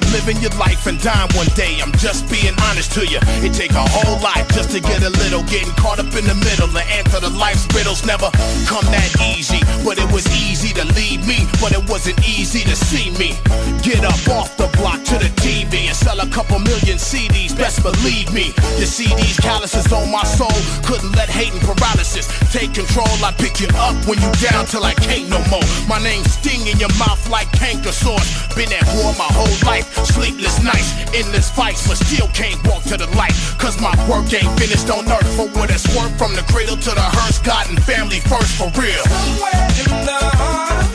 Living your life and dying one day. I'm just being honest to you. It take a whole lot just to get a little. Getting caught up in the middle, the answer to life's riddles never come that easy. But it was easy to lead me, but it wasn't easy to see me. Get up off the block to the TV and sell a couple million CDs. Best believe me, you see these calluses on my soul. Couldn't let hate and paralysis take control. I pick you up when you down till I can't no more. My name sting in your mouth like canker sores. Been at war my whole life, sleepless nights, endless fights, but still can't walk to the light. Cause my work ain't finished on earth for what it's worth. From the cradle to the hearse, God and family first for real. Somewhere in the heart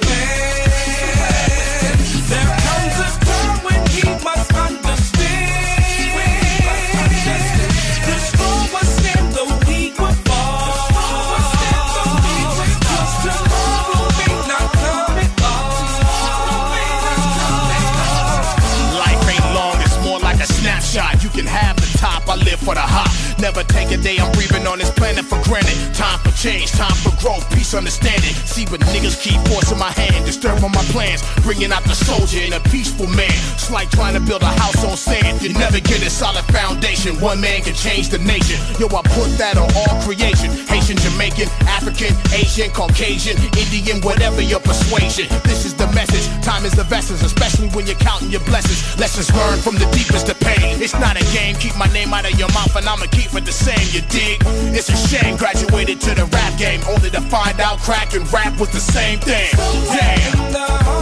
Never take a day I'm breathing on this planet for granted. Time for change, time for growth, peace, understanding. See, niggas keep forcing my hand, disturbing my plans, bringing out the soldier and a peaceful man. It's like trying to build a house on sand. You never get a solid foundation. One man can change the nation. Yo, I put that on all creation. Haitian, Jamaican, African, Asian, Caucasian, Indian, whatever your persuasion. This is the message. Time is the vessels, especially when you're counting your blessings. Lessons learned from the deepest of pain. It's not a game. Keep my name out of your mouth, and I'ma keep it the same. You dig? It's a shame. Graduated to the rap game, only to find out crack and rap was the same thing. Damn.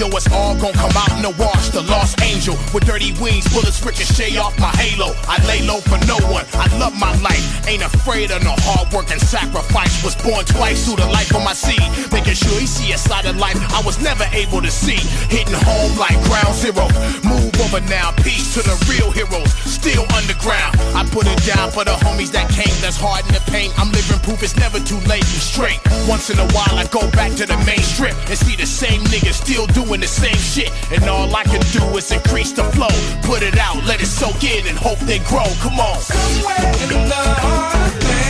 Yo, it's all gonna come out in the wash. The lost angel with dirty wings, bullets ricochet off my halo. I lay low for no one. I love my life, ain't afraid of no hard work and sacrifice. Was born twice through the life of my seed, making sure he see a side of life I was never able to see. Hitting home like ground zero. Move over now, peace to the real heroes. Still underground. I put it down for the homies that came. That's hard in the pain. I'm living proof it's never too late. and straight. Once in a while, I go back to the main strip and see the same niggas still doing doing the same shit. And all I can do is increase the flow. Put it out, let it soak in, and hope they grow. Come on. Somewhere in the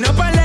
No para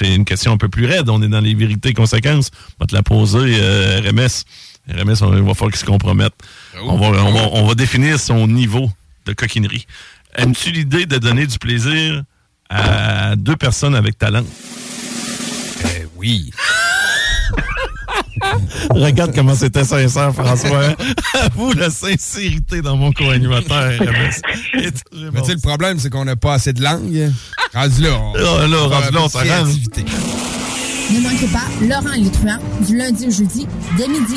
c'est une question un peu plus raide. On est dans les vérités et conséquences. On va te la poser, euh, RMS. RMS, on, il va falloir qu'il se compromette. On va, on, va, on va définir son niveau de coquinerie. Aimes-tu l'idée de donner du plaisir à deux personnes avec talent? Eh oui. [LAUGHS] Regarde comment c'était sincère, François. [LAUGHS] Avoue la sincérité dans mon co-animateur. [LAUGHS] Mais tu sais, le problème, c'est qu'on n'a pas assez de langue. Rendu là. On, Là, là, rendu là, on s'arrange. Ne manquez pas Laurent et les truands du lundi au jeudi dès midi.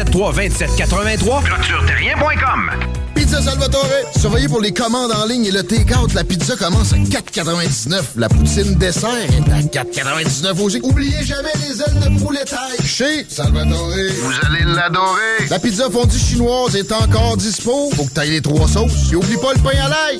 2783 clôtureterrien.com Pizza Salvatore, surveillez pour les commandes en ligne et le take-out. La pizza commence à 4,99. La poutine dessert est à 4,99 aussi. Oubliez jamais les ailes de poulet taille. Chez Salvatore. Vous allez l'adorer. La pizza fondue chinoise est encore dispo. Faut que t'ailles les trois sauces. Et oublie pas le pain à l'ail.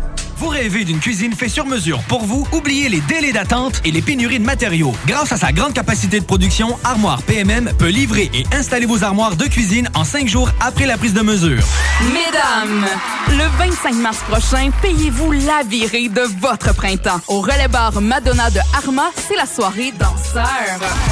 Vous rêvez d'une cuisine faite sur mesure pour vous? Oubliez les délais d'attente et les pénuries de matériaux. Grâce à sa grande capacité de production, Armoire PMM peut livrer et installer vos armoires de cuisine en cinq jours après la prise de mesure. Mesdames, le 25 mars prochain, payez-vous la virée de votre printemps. Au relais bar Madonna de Arma, c'est la soirée danseur.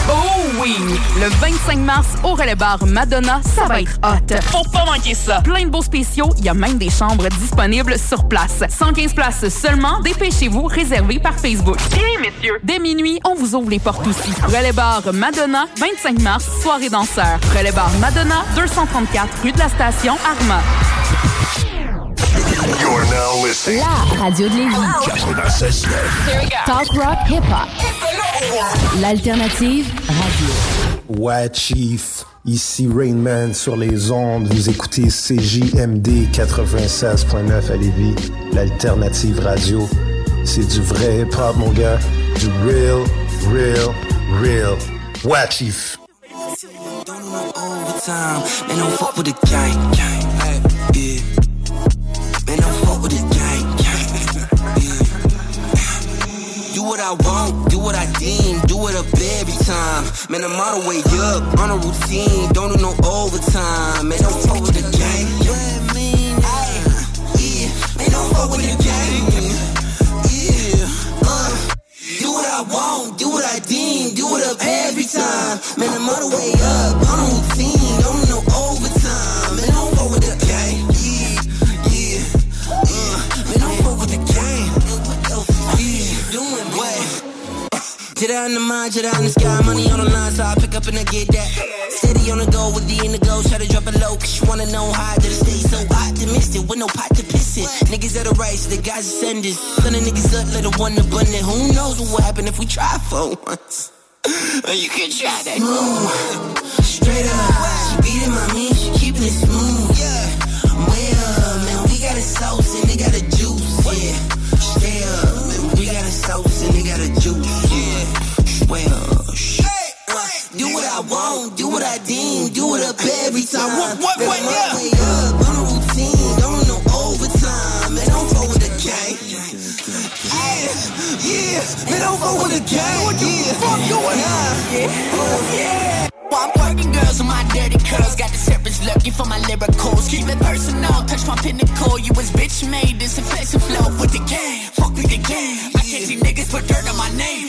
Oh oui! Le 25 mars, au relais bar Madonna, ça va être hot. Faut pas manquer ça. Plein de beaux spéciaux, il y a même des chambres disponibles sur place. 115 places seulement, dépêchez-vous, réservé par Facebook. Et messieurs, dès minuit, on vous ouvre les portes aussi. Relais bar Madonna, 25 mars, soirée danseur. Relais bar Madonna, 234 rue de la Station, Arma. You're now listening. La radio de Lévis. 96.9. Talk rock hip hop. L'alternative radio. Ouais, Chief. Ici Rainman sur les ondes. Vous écoutez CJMD 96.9 à Lévis, l'alternative radio. C'est du vrai hip-hop, mon gars. Du real, real, real. Ouais, Chief. what I want, do what I deem, do it up every time. Man, I'm all the way up on a routine, don't do no overtime. Man, don't fuck with the. Ay, yeah. Man, don't fuck with the gang. Yeah. Uh. Do what I want, do what I deem, do it up every time. Man, I'm all the way up, on a routine, Jet out in the mind, jet out in the sky, money on the line, so I pick up and I get that. Steady on the go with the indigo, try to drop it low, cause you wanna know how I did it stay so optimistic, with no pot to piss in. Niggas at the race, the guys ascending. Gunning niggas up, let the one abundant. Who knows what will happen if we try for once? You can try that. Move. Straight up, she beating my meat, she keeping it smooth. Yeah, well, man, we got a sauce and they got a want, do what I deem, do it up every time. What, what, what, yeah. Way up, on a routine, don't do no overtime. Man, don't fuck with the gang. Yeah, yeah, man, don't fuck with the gang. What the fuck going on? Yeah. Well, I'm working girls with my dirty curls. Got the serpents lurking for my lyricals. Keep it personal, touch my pinnacle. You was bitch made, this inflation flow with the game. Fuck with the game. I can't see niggas put dirt on my name.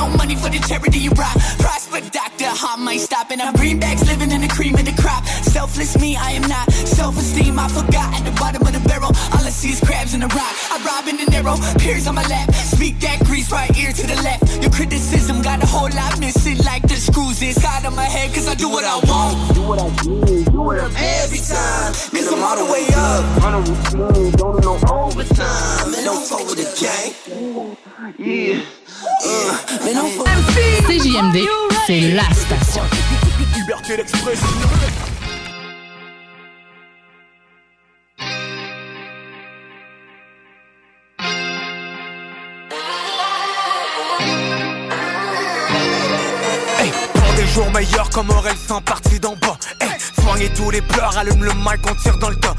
No money for the charity you rock. Prosper doctor, I might stop. And I'm greenbacks living in the cream of the crop. Selfless me, I am not. Self esteem, I forgot at the bottom of the barrel. All I see is crabs in the rock. I rob in the narrow, peers on my lap. Speak that grease right ear to the left. Your criticism got a whole lot missing, like the screws inside of my head. Cause I do what I want. Do what I do, do what I every time. Cause I'm all the way up. On a routine, don't do no overtime. Man, don't fuck with the gang. Yeah. Uh, fuck CJMD, c'est la station. Liberté d'expression. Hey, pour des jours meilleurs comme Aurel sans parti d'en bas. Hey, soigner tous les pleurs, allume le mic, on tire dans le tas.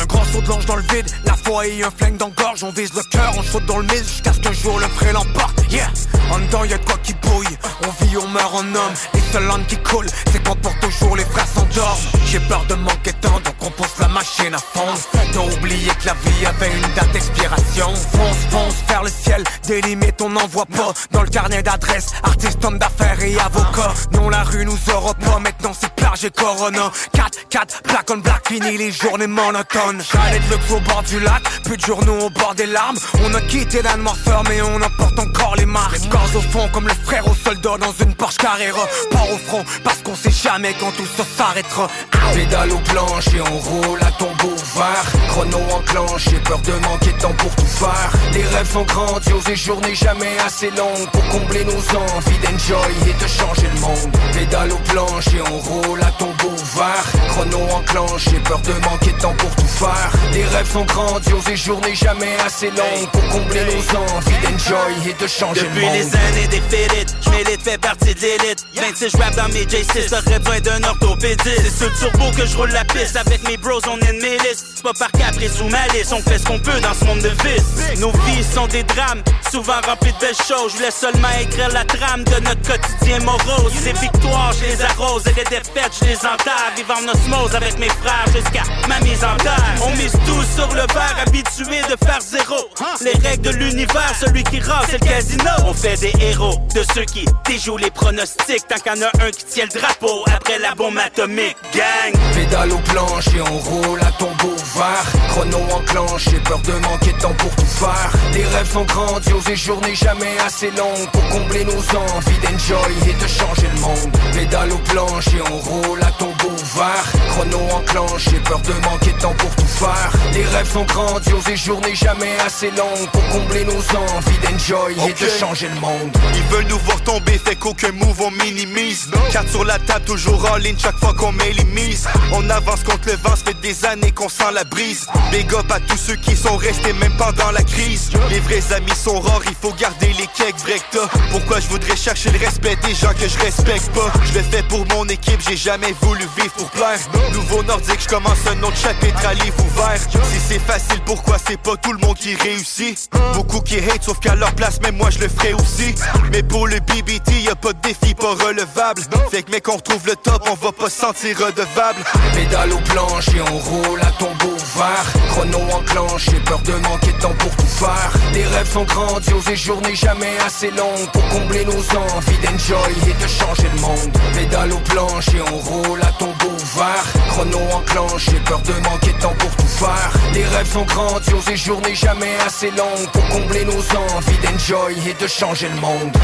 Un grand saut de l'ange dans le vide, la foi et un flingue dans le gorge. On vise le cœur, on saute dans le mille jusqu'à ce qu'un jour le pré l'emporte. Yeah, en dedans y'a quoi qui bouille? On vit, on meurt en homme. Et seule langue qui coule, c'est quand pour toujours les frères s'endorment? J'ai peur de manquer de on pousse la machine à fond. T'as oublié que la vie avait une date d'expiration. Fonce, fonce vers le ciel, des limites on n'en voit pas. Dans le carnet d'adresse, artiste, homme d'affaires et avocat. Non, la rue nous aura pas, maintenant c'est plage et corona. 4, 4, black on black, fini les journées monotones. J'allais de luxe au bord du lac, plus de journaux au bord des larmes. On a quitté la noirceur, mais on emporte encore les marques. Corps au fond, comme le frère au soldat dans une Porsche Carrera. Port au front, parce qu'on sait jamais quand tout ça s'arrêtera. Pédale aux planches et on roule à tombeau ouvert Chrono enclenche, j'ai peur de manquer de temps pour tout faire. Les rêves sont grandioses et journées jamais assez longues Pour combler nos envies d'enjoy et de changer le monde. Pédale aux planches et on roule à tombeau ouvert Chrono enclenche, j'ai peur de manquer de temps pour tout faire. Les rêves sont grandioses et journées jamais assez longues Pour combler nos envies d'enjoy et de changer le Depuis monde. les années des félites, j'm'élite, fais partie de l'élite. 26 rap dans mes J6, t'aurais besoin d'un orthopédiste. C'est sur le turbo que je roule la piste, avec mes bros on est de mes listes C'est pas par caprice ou malice, on fait ce qu'on peut dans ce monde de vice. Nos vies sont des drames, souvent remplies de belles choses. Je voulais seulement écrire la trame de notre quotidien morose. Ces victoires, je les arrose et les défaites, je les entame Vivre en osmose avec mes frères jusqu'à ma mise en terre. On mise tout sur le verre, habitué de faire zéro. Les règles de l'univers, celui qui rase c'est le casino. On fait des héros, de ceux qui déjouent les pronostics. Tant qu'il y en a un qui tient le drapeau après la bombe atomique. Gang! Pédale aux planches et on roule à tombeau ouvert Chrono enclenche, j'ai peur de manquer de temps pour tout faire. Les rêves sont grandioses et journées jamais assez longues Pour combler nos envies d'enjoy et de changer le monde. Pédale aux planches et on roule à tombeau ouvert Chrono enclenche, j'ai peur de manquer de temps pour tout faire. Les rêves sont grandioses et journées jamais assez longues Pour combler nos envies d'enjoy et de changer le monde. Ils veulent nous voir tomber, fait qu'aucun move on minimise. Quatre sur la table, toujours en ligne chaque fois qu'on met les mises. On avance contre le vent, ça fait des années qu'on sent la brise. Big up à tous ceux qui sont restés même pendant la crise. Les vrais amis sont rares, il faut garder les cakes vrais que. Pourquoi je voudrais chercher le respect des gens que je respecte pas? Je le fais pour mon équipe, j'ai jamais voulu vivre pour plaire. Nouveau nordique, je commence un autre chapitre à livre ouvert. Si c'est facile, pourquoi c'est pas tout le monde qui réussit? Beaucoup qui hate, sauf qu'à leur place, même moi je le ferai aussi. Mais pour le BBT, y a pas de défi pas relevable. Fait que mec, on retrouve le top, on va pas se sentir redevable. Pédale aux planches et on roule à tombeau ouvert Chrono enclenche, j'ai peur de manquer de temps pour tout faire. Les rêves sont grandioses et journées jamais assez longues Pour combler nos envies d'enjoy et de changer le monde. Pédale aux planches et on roule à tombeau ouvert Chrono enclenche, j'ai peur de manquer de temps pour tout faire. Les rêves sont grandioses et journées jamais assez longues Pour combler nos envies d'enjoy et de changer le monde.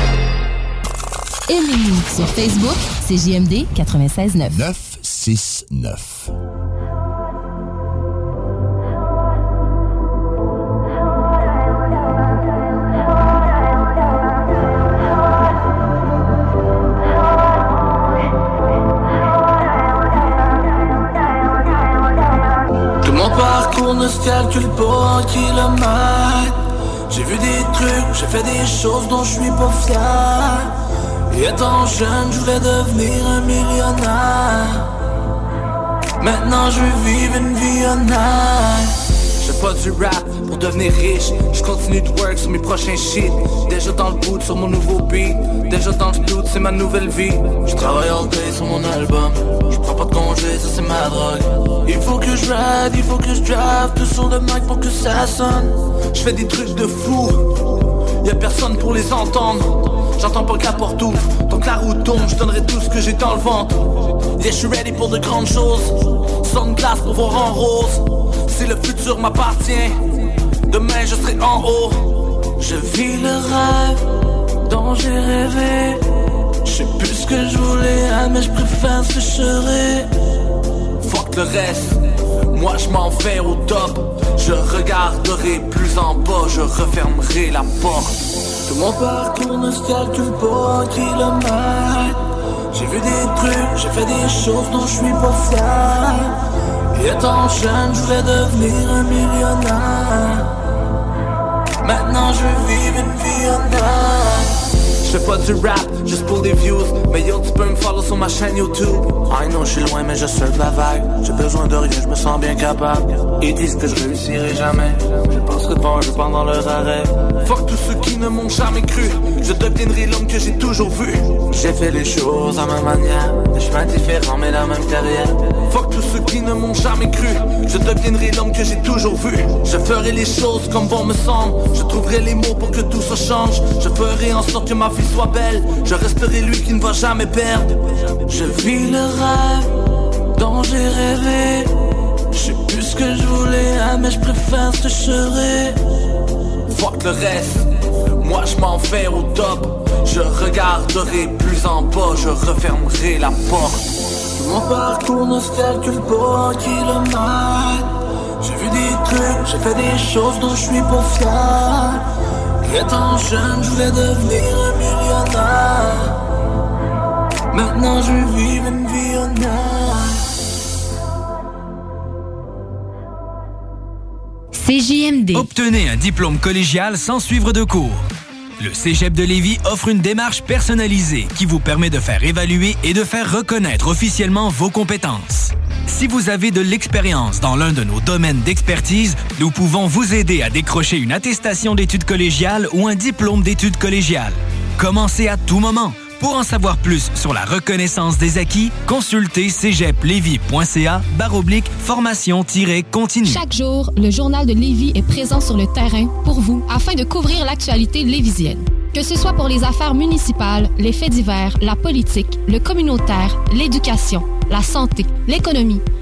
Aimez-nous sur Facebook, c'est JMD 96.9. 969. Se calcule pas en kilomètres. J'ai vu des trucs, j'ai fait des choses dont je suis pas fier. Et étant jeune, je voulais devenir un millionnaire. Maintenant, je veux vivre une vie honnête. Je pas du rap pour devenir riche. Je continue de work sur mes prochains shit. Déjà dans le boot sur mon nouveau beat. Déjà dans le doute, c'est ma nouvelle vie. Je travaille all day sur mon album. Je prends pas de congé, ça c'est ma drogue. Il faut que je ride, il faut que je drive. Tout sur le mic pour que ça sonne. Je fais des trucs de fou. Y'a personne pour les entendre. J'entends pas que la porte ouvre. Tant que la route tombe, je donnerai tout ce que j'ai dans le ventre. Yeah, je suis ready pour de grandes choses. Sans glace pour voir en rose. Si le futur m'appartient, demain je serai en haut. Je vis le rêve dont j'ai rêvé. Je sais plus ce que je voulais, hein, mais je préfère ce que je serai. Fuck le reste, moi je m'en vais au top. Je regarderai plus en bas, je refermerai la porte. Tout mon parcours calcule pas en kilomètres. J'ai vu des trucs, j'ai fait des choses dont je suis pas fier. Et étant jeune, je voulais devenir un millionnaire. Maintenant je vis une vie honnête. Je fais pas du rap, juste pour des views. Mais yo, tu peux me follow sur ma chaîne YouTube. I know, je suis loin, mais je surfe la vague. J'ai besoin de rien, je me sens bien capable. Ils disent que je réussirai jamais. Je pense que devant je pendant leur arrêt. Fuck tous ceux qui ne m'ont jamais cru. Je deviendrai l'homme que j'ai toujours vu. J'ai fait les choses à ma manière. Des chemins différents, mais la même carrière. Fuck tous ceux qui ne m'ont jamais cru. Je deviendrai l'homme que j'ai toujours vu. Je ferai les choses comme bon me semble. Je trouverai les mots pour que tout se change. Je ferai en sorte que ma vie soit belle. Je resterai lui qui ne va jamais perdre. Je vis le rêve dont j'ai rêvé. Je sais plus ce que je voulais, hein, mais je préfère ce serai. Fuck le reste, moi je m'en vais au top. Je regarderai plus en bas, je refermerai la porte. Mon parcours ne se calcule pas en kilomètres. J'ai vu des trucs, j'ai fait des choses dont je suis pas fier. Étant jeune, je devenir Maintenant, je vis une vie honnête. CJMD. Obtenez un diplôme collégial sans suivre de cours. Le Cégep de Lévis offre une démarche personnalisée qui vous permet de faire évaluer et de faire reconnaître officiellement vos compétences. Si vous avez de l'expérience dans l'un de nos domaines d'expertise, nous pouvons vous aider à décrocher une attestation d'études collégiales ou un diplôme d'études collégiales. Commencez à tout moment. Pour en savoir plus sur la reconnaissance des acquis, consultez cégeplevy.ca baroblique formation-continue. Chaque jour, le journal de Lévis est présent sur le terrain pour vous afin de couvrir l'actualité lévisienne. Que ce soit pour les affaires municipales, les faits divers, la politique, le communautaire, l'éducation, la santé, l'économie,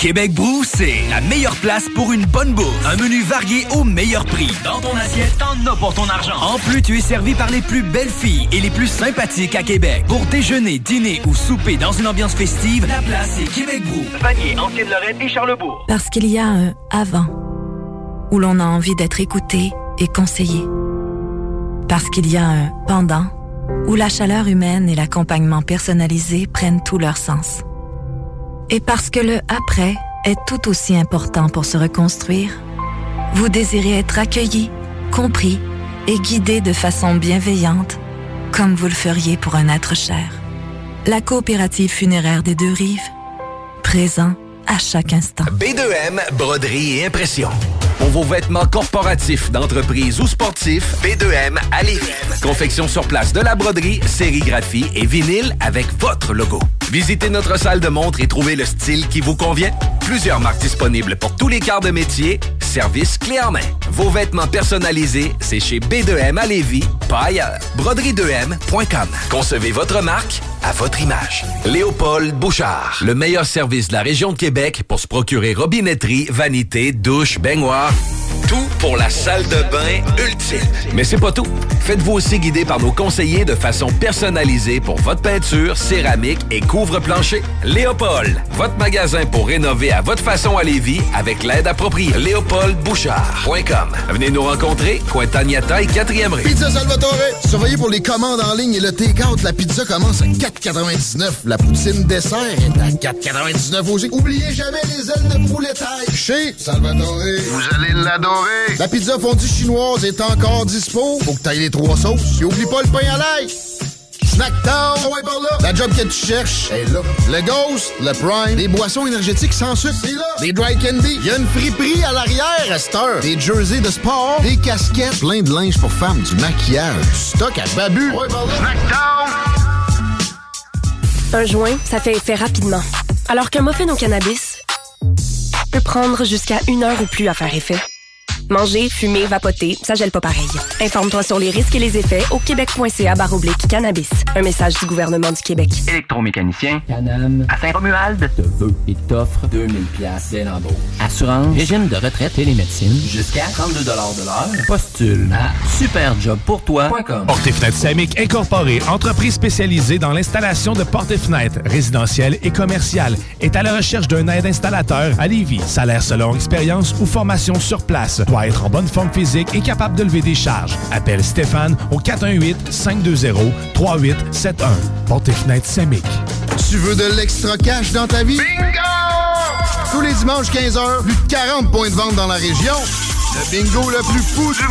Québec Brou, c'est la meilleure place pour une bonne bouffe. Un menu varié au meilleur prix. Dans ton assiette, t'en as pour ton argent. En plus, tu es servi par les plus belles filles et les plus sympathiques à Québec. Pour déjeuner, dîner ou souper dans une ambiance festive, la place est Québec Brou. Vanier, Ancienne-Lorraine et Charlebourg. Parce qu'il y a un avant où l'on a envie d'être écouté et conseillé. Parce qu'il y a un pendant où la chaleur humaine et l'accompagnement personnalisé prennent tout leur sens. Et parce que le après est tout aussi important pour se reconstruire, vous désirez être accueilli, compris et guidé de façon bienveillante, comme vous le feriez pour un être cher. La coopérative funéraire des deux rives, présent à chaque instant. B2M, broderie et impression. Vos vêtements corporatifs, d'entreprise ou sportifs, B2M à Lévis. Confection sur place de la broderie, sérigraphie et vinyle avec votre logo. Visitez notre salle de montre et trouvez le style qui vous convient. Plusieurs marques disponibles pour tous les quarts de métier. Service clé en main. Vos vêtements personnalisés, c'est chez B2M à Lévis, pas ailleurs. Broderie2M.com. Concevez votre marque à votre image. Léopold Bouchard. Le meilleur service de la région de Québec pour se procurer robinetterie, vanité, douche, baignoire. Tout pour la salle de bain ultime. Mais c'est pas tout. Faites-vous aussi guider par nos conseillers de façon personnalisée pour votre peinture, céramique et couvre-plancher. Léopold, votre magasin pour rénover à votre façon à Lévis avec l'aide appropriée. LéopoldBouchard.com. Venez nous rencontrer, Cointagnata et 4e rue. Pizza Salvatore. Surveillez pour les commandes en ligne et le take-out. La pizza commence à 4,99. La poutine dessert est à 4,99 aussi. Oubliez jamais les ailes de poulet taille. Chez Salvatore. Vous allez l'adorer. La pizza fondue chinoise est encore dispo. Faut que t'ailles les trois sauces. Et oublie pas le pain à l'ail. Snacktown, ouais, par là. La job que tu cherches est là. Le Ghost, le Prime, des boissons énergétiques sans sucre, c'est là. Des dry candy, il y a une friperie à l'arrière à cette heure. Des jerseys de sport, des casquettes, plein de linge pour femmes, du maquillage, du stock à babu. Ouais, par là. Un joint, ça fait effet rapidement. Alors qu'un muffin au cannabis peut prendre jusqu'à une heure ou plus à faire effet. Manger, fumer, vapoter, ça gèle pas pareil. Informe-toi sur les risques et les effets au québec.ca oblique cannabis. Un message du gouvernement du Québec. Électromécanicien, Canam, à Saint-Romuald, te veut et t'offre 2000 pièces dès l'embauche. Assurance, régime de retraite et les médecines, jusqu'à 32 de l'heure. Postule à superjobpourtoi.com. Porte et fenêtres Incorporé, entreprise spécialisée dans l'installation de portes et fenêtres résidentielles et commerciales, est à la recherche d'un aide installateur à Lévis. Salaire selon expérience ou formation sur place. Doit être en bonne forme physique et capable de lever des charges. Appelle Stéphane au 418-520-3871. Porte et fenêtres Samic. Tu veux de l'extra cash dans ta vie? Bingo! Tous les dimanches 15h, plus de 40 points de vente dans la région. Le bingo le plus fou du monde!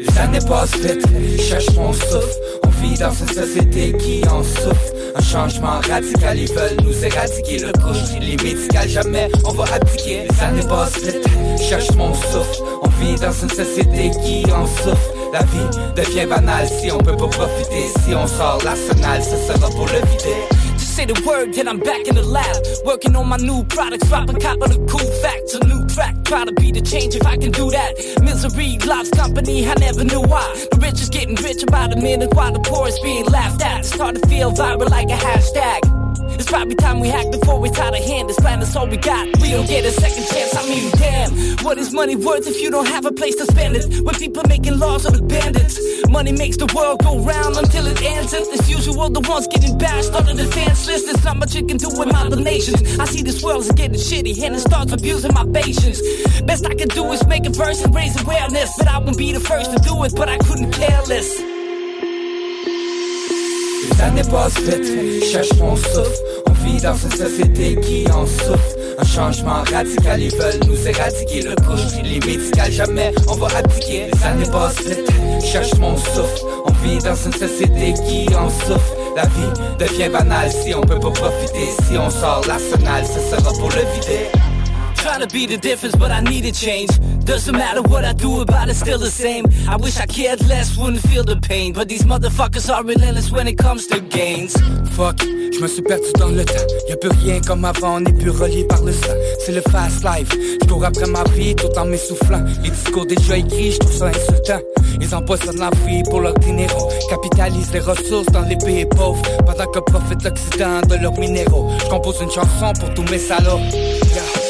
Les années passent vite, je cherche mon souffle. On vit dans une société qui en souffre. Un changement radical, ils veulent nous éradiquer le couche. Les médicales, jamais on va abdiquer. Les années passent vite, cherche mon souffle. On vit dans une société qui en souffre. La vie devient banale si on peut pas profiter. Si on sort l'arsenal, ce sera pour le vider. Say the word, then I'm back in the lab. Working on my new products, drop a cop the cool facts. A new track, try to be the change if I can do that. Misery loves company, I never knew why. The rich is getting rich about a minute while the poor is being laughed at. Start to feel viral like a hashtag. It's probably time we hack before we tie the hand. This plan is all we got. We don't get a second chance. I mean, damn. What is money worth if you don't have a place to spend it? When people making laws are the bandits. Money makes the world go round until it ends. And as usual, the ones getting bashed under the fans list. There's not much you can do with my donations. I see this world's getting shitty and it starts abusing my patience. Best I can do is make a verse and raise awareness. But I won't be the first to do it, but I couldn't care less. Années passent vite, je cherche mon souffle. On vit dans une société qui en souffre. Un changement radical, ils veulent nous éradiquer le couche. Les médicales, jamais on va abdiquer. Les années passent vite, cherche mon souffle. On vit dans une société qui en souffre. La vie devient banale si on peut pas profiter. Si on sort l'arsenal, ce sera pour le vider. Be the difference, but I need a change. Doesn't matter what I do about still the same. I wish I cared less, wouldn't feel the pain. But these motherfuckers are relentless when it comes to gains. Fuck, je me suis perdu dans le temps. Y'a plus rien comme avant, on n'est plus relié par le sang. C'est le fast life. Je cours après ma vie tout en m'essoufflant. Les discours déjà écrits, je trouve ça insultant. Ils empoisonnent la vie pour leur dinero. Capitalisent les ressources dans les pays pauvres. Pendant que profitent l'Occident de leurs minéraux. Je compose une chanson pour tous mes salauds.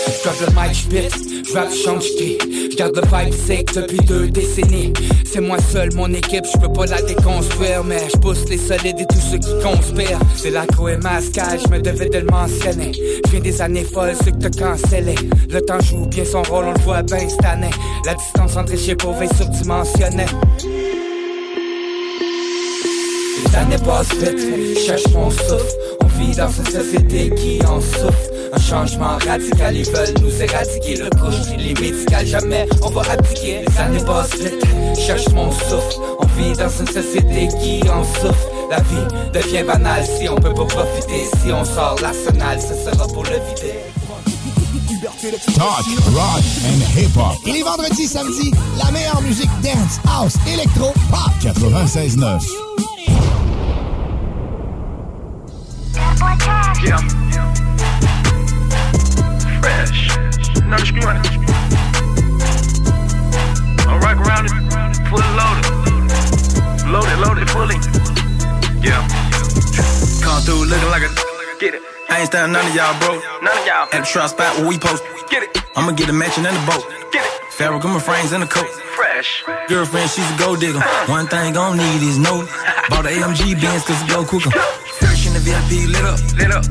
J'grave le mic, j'bit, j'rappe, j'chante, j'crie J'garde le vibe sick depuis deux décennies. C'est moi seul, mon équipe, j'peux pas la déconstruire Mais j'pousse les solides et tous ceux qui conspirent. C'est la et mascage, j'me devais de le mentionner. J'viens des années folles, ceux que t'as cancellé. Le temps joue bien son rôle, on le voit bien cette année. La distance entre les pauvres est surdimensionnée les années passent vite, je cherche mon souffle. On vit dans une société qui en souffre un changement radical, ils veulent nous éradiquer le couche Les médicales, jamais on va abdiquer Les années passent vite, je cherche mon souffle On vit dans une société qui en souffre La vie devient banale si on peut pas profiter Si on sort l'arsenal, ce sera pour le vider Talk, rock and hip-hop. Et les vendredis, samedis, la meilleure musique dance, house, électro, pop. 96.9. Yeah. Not a screw on. I'll rock around it. Fully loaded. Loaded, loaded, fully. Yeah. Come through looking like a. Get it. I ain't standing none of y'all, bro. None of y'all. At the trap spot where we post. Get it. I'ma get a mansion and a boat. Get it. Farrah, my frames and a coat. Fresh. Girlfriend, she's a gold digger. Uh-huh. One thing gon' need is no. Bought a AMG Benz cause it go quicker. The VIP, lit up. Lit up.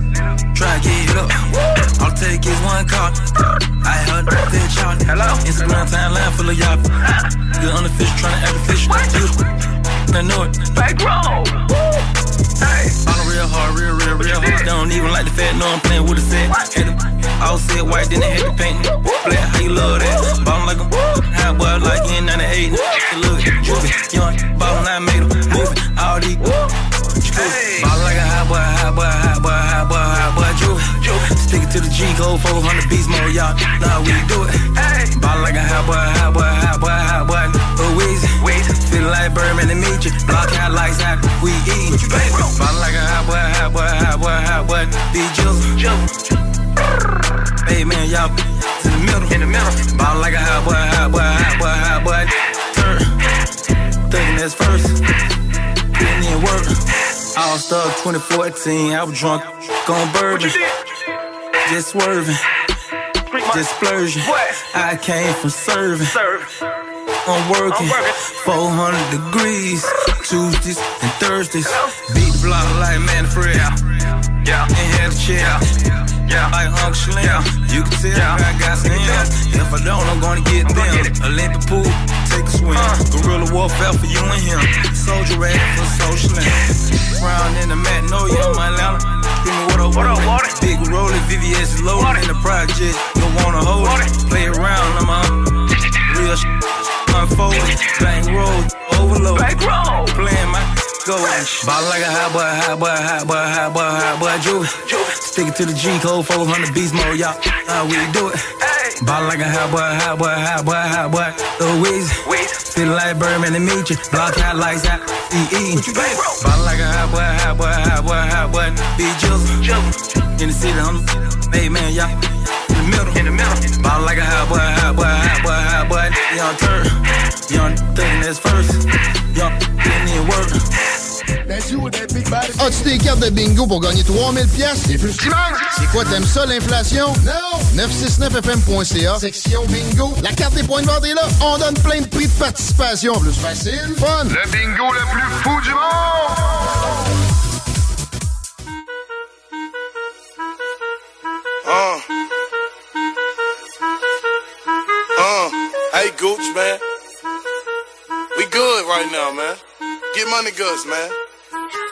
Try get it up. All it take is one car. I heard that y'all. Hello. Instagram timeline full of y'all. Good on the fish, trying to act the fish. I know it. Back roll. Ballin' real hard, real, real, real hard. They don't even like the fat, know I'm playing with a set. All said white, then they had to paint. Black, how you love that? Ballin' like a high boy, like in 98. Look, juvie, young, ballin' I made them moving. All these, ballin' like a high boy, high boy, high boy, high boy, high boy, juvie. Stick it to the G code, 400 beats more, y'all. Now we do it. Ballin' like a high boy, high boy, high boy, high boy. Oh, Weezy, feel like Birdman and meet you. Block out lights out, we eat. Ballin' like a high boy, high boy, high boy, high boy. Be jizzle. Hey man, y'all in the middle, in the middle. Ballin' like a high boy, high boy, high boy, high boy. Turn, thinking that's first. Putting in work. All stuck 2014, I was drunk, gon' bourbon. Just swerving, just splurging. I came from serving. I'm working 400 degrees, Tuesdays and Thursdays. Beat the block like Manfred. Yeah, and had a chair. Yeah, Yeah. like Uncle Slim. You can tell I got slim. If I don't, I'm gonna get them. Olympic pool, take a swim. Gorilla warfare for you and him. Soldier ready for social. Round in the mat, no, you my Atlanta. Give me what up, what up, water? Big roller, VVS loaded in the project. Don't wanna hold it. Play around, I'm a real sh- unfolded. Bank roll, overload. Bank roll. Playing my go. Ball like a high boy, high boy, high boy, high boy, high boy, Juvie. Stick it to the G code, 400 beats more, y'all. How we do it? Ball like a high boy, high boy, high boy, high boy. The Weezy. Feel like Birdman and meet you. Block out lights out. E-E. Ball like a high boy, high boy, high boy, high boy. Be jizzle. In the city, I'm hey man, y'all. The middle, in the middle. Ball like a high boy, high boy, high boy, high boy. Young turn, young thinking that's first. Young getting in work. As-tu des cartes de bingo pour gagner 3000 pièces et plus? C'est quoi, t'aimes ça, l'inflation? Non! 969fm.ca, section bingo. La carte des points de vente est là. On donne plein de prix de participation. Plus facile, fun. Le bingo le plus fou du monde! Gooch, man. We good right now, man. Get money goods, man.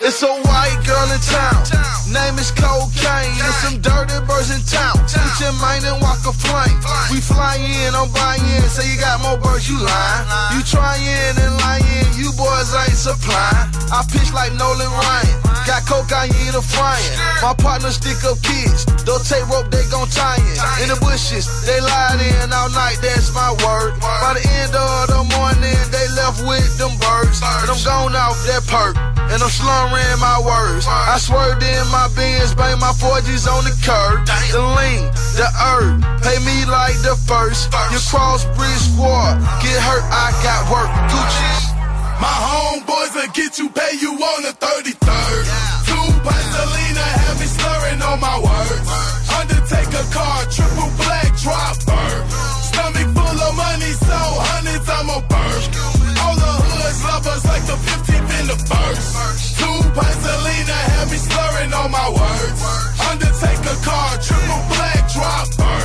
It's a white girl in town. Name is cocaine. There's some dirty birds in town. Put your mind and walk a flame. We fly in, I'm buying. Say you got more birds, you lying. You trying and lying. You boys ain't supplying. I pitch like Nolan Ryan. Got cocaine a frying. My partner stick up kids. Don't take rope, they gon' tie in. In the bushes, they lied in all night, that's my word. By the end of the morning, they left with them birds. And I'm gone off that perk. And I'm slurring my words. I swerved in my bins, bang my 4Gs on the curb. The lean, the herb, pay me like the first. Your crossbreed squad, get hurt, I got work. Gucci. My homeboys will get you, pay you on the 33rd. Two Pasolina have me slurring on my words. Undertaker car, triple black dropper. Stomach full of money, so hundreds I'm a burst. All the hoods love us like the 15th in the first. Two Pasolina have me slurring on my words. Undertaker car, triple black dropper.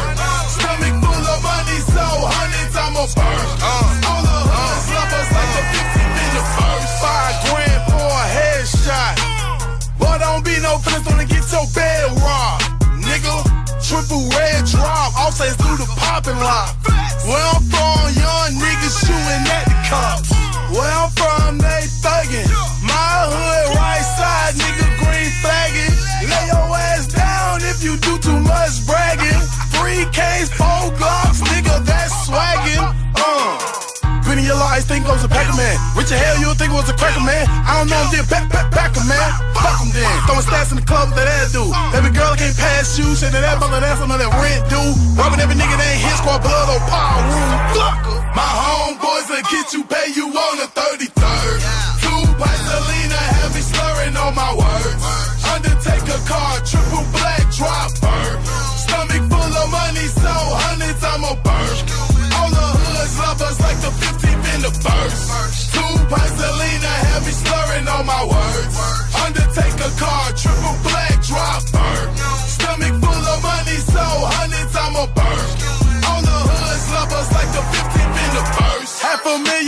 Stomach full of money, so hundreds I'm a burst. All the hoods love us like the 15th in the first. Five grand for a headshot. Boy, don't be no fence, wanna get your bed drop, offsets through the popping lock. Where I'm from, young niggas shooting at the cops. Where I'm from, they thuggin'. My hood, right side, nigga, green flagging. Lay your ass down if you do too much bragging. Three K's, four Glocks, nigga, that's swaggin'. Yellow ice think goes a packer man. Rich as hell, you think it was a cracker man. I don't know if they're back, back, backer man. Fuck them then. Throwing stats in the club that ass do. Baby girl can't pass you. Say that that brother that's that rent due. Robbing every nigga that ain't hit squad blood or power room. Fuck 'em. My homeboys will get you, pay you on the 33rd. Two Pasolina have first. Two pints of had me slurring all my words. Undertaker car, triple black, drop bird. Stomach full of money, so hundreds I'ma. All the hoods love us like a 15th in the first. Half a million.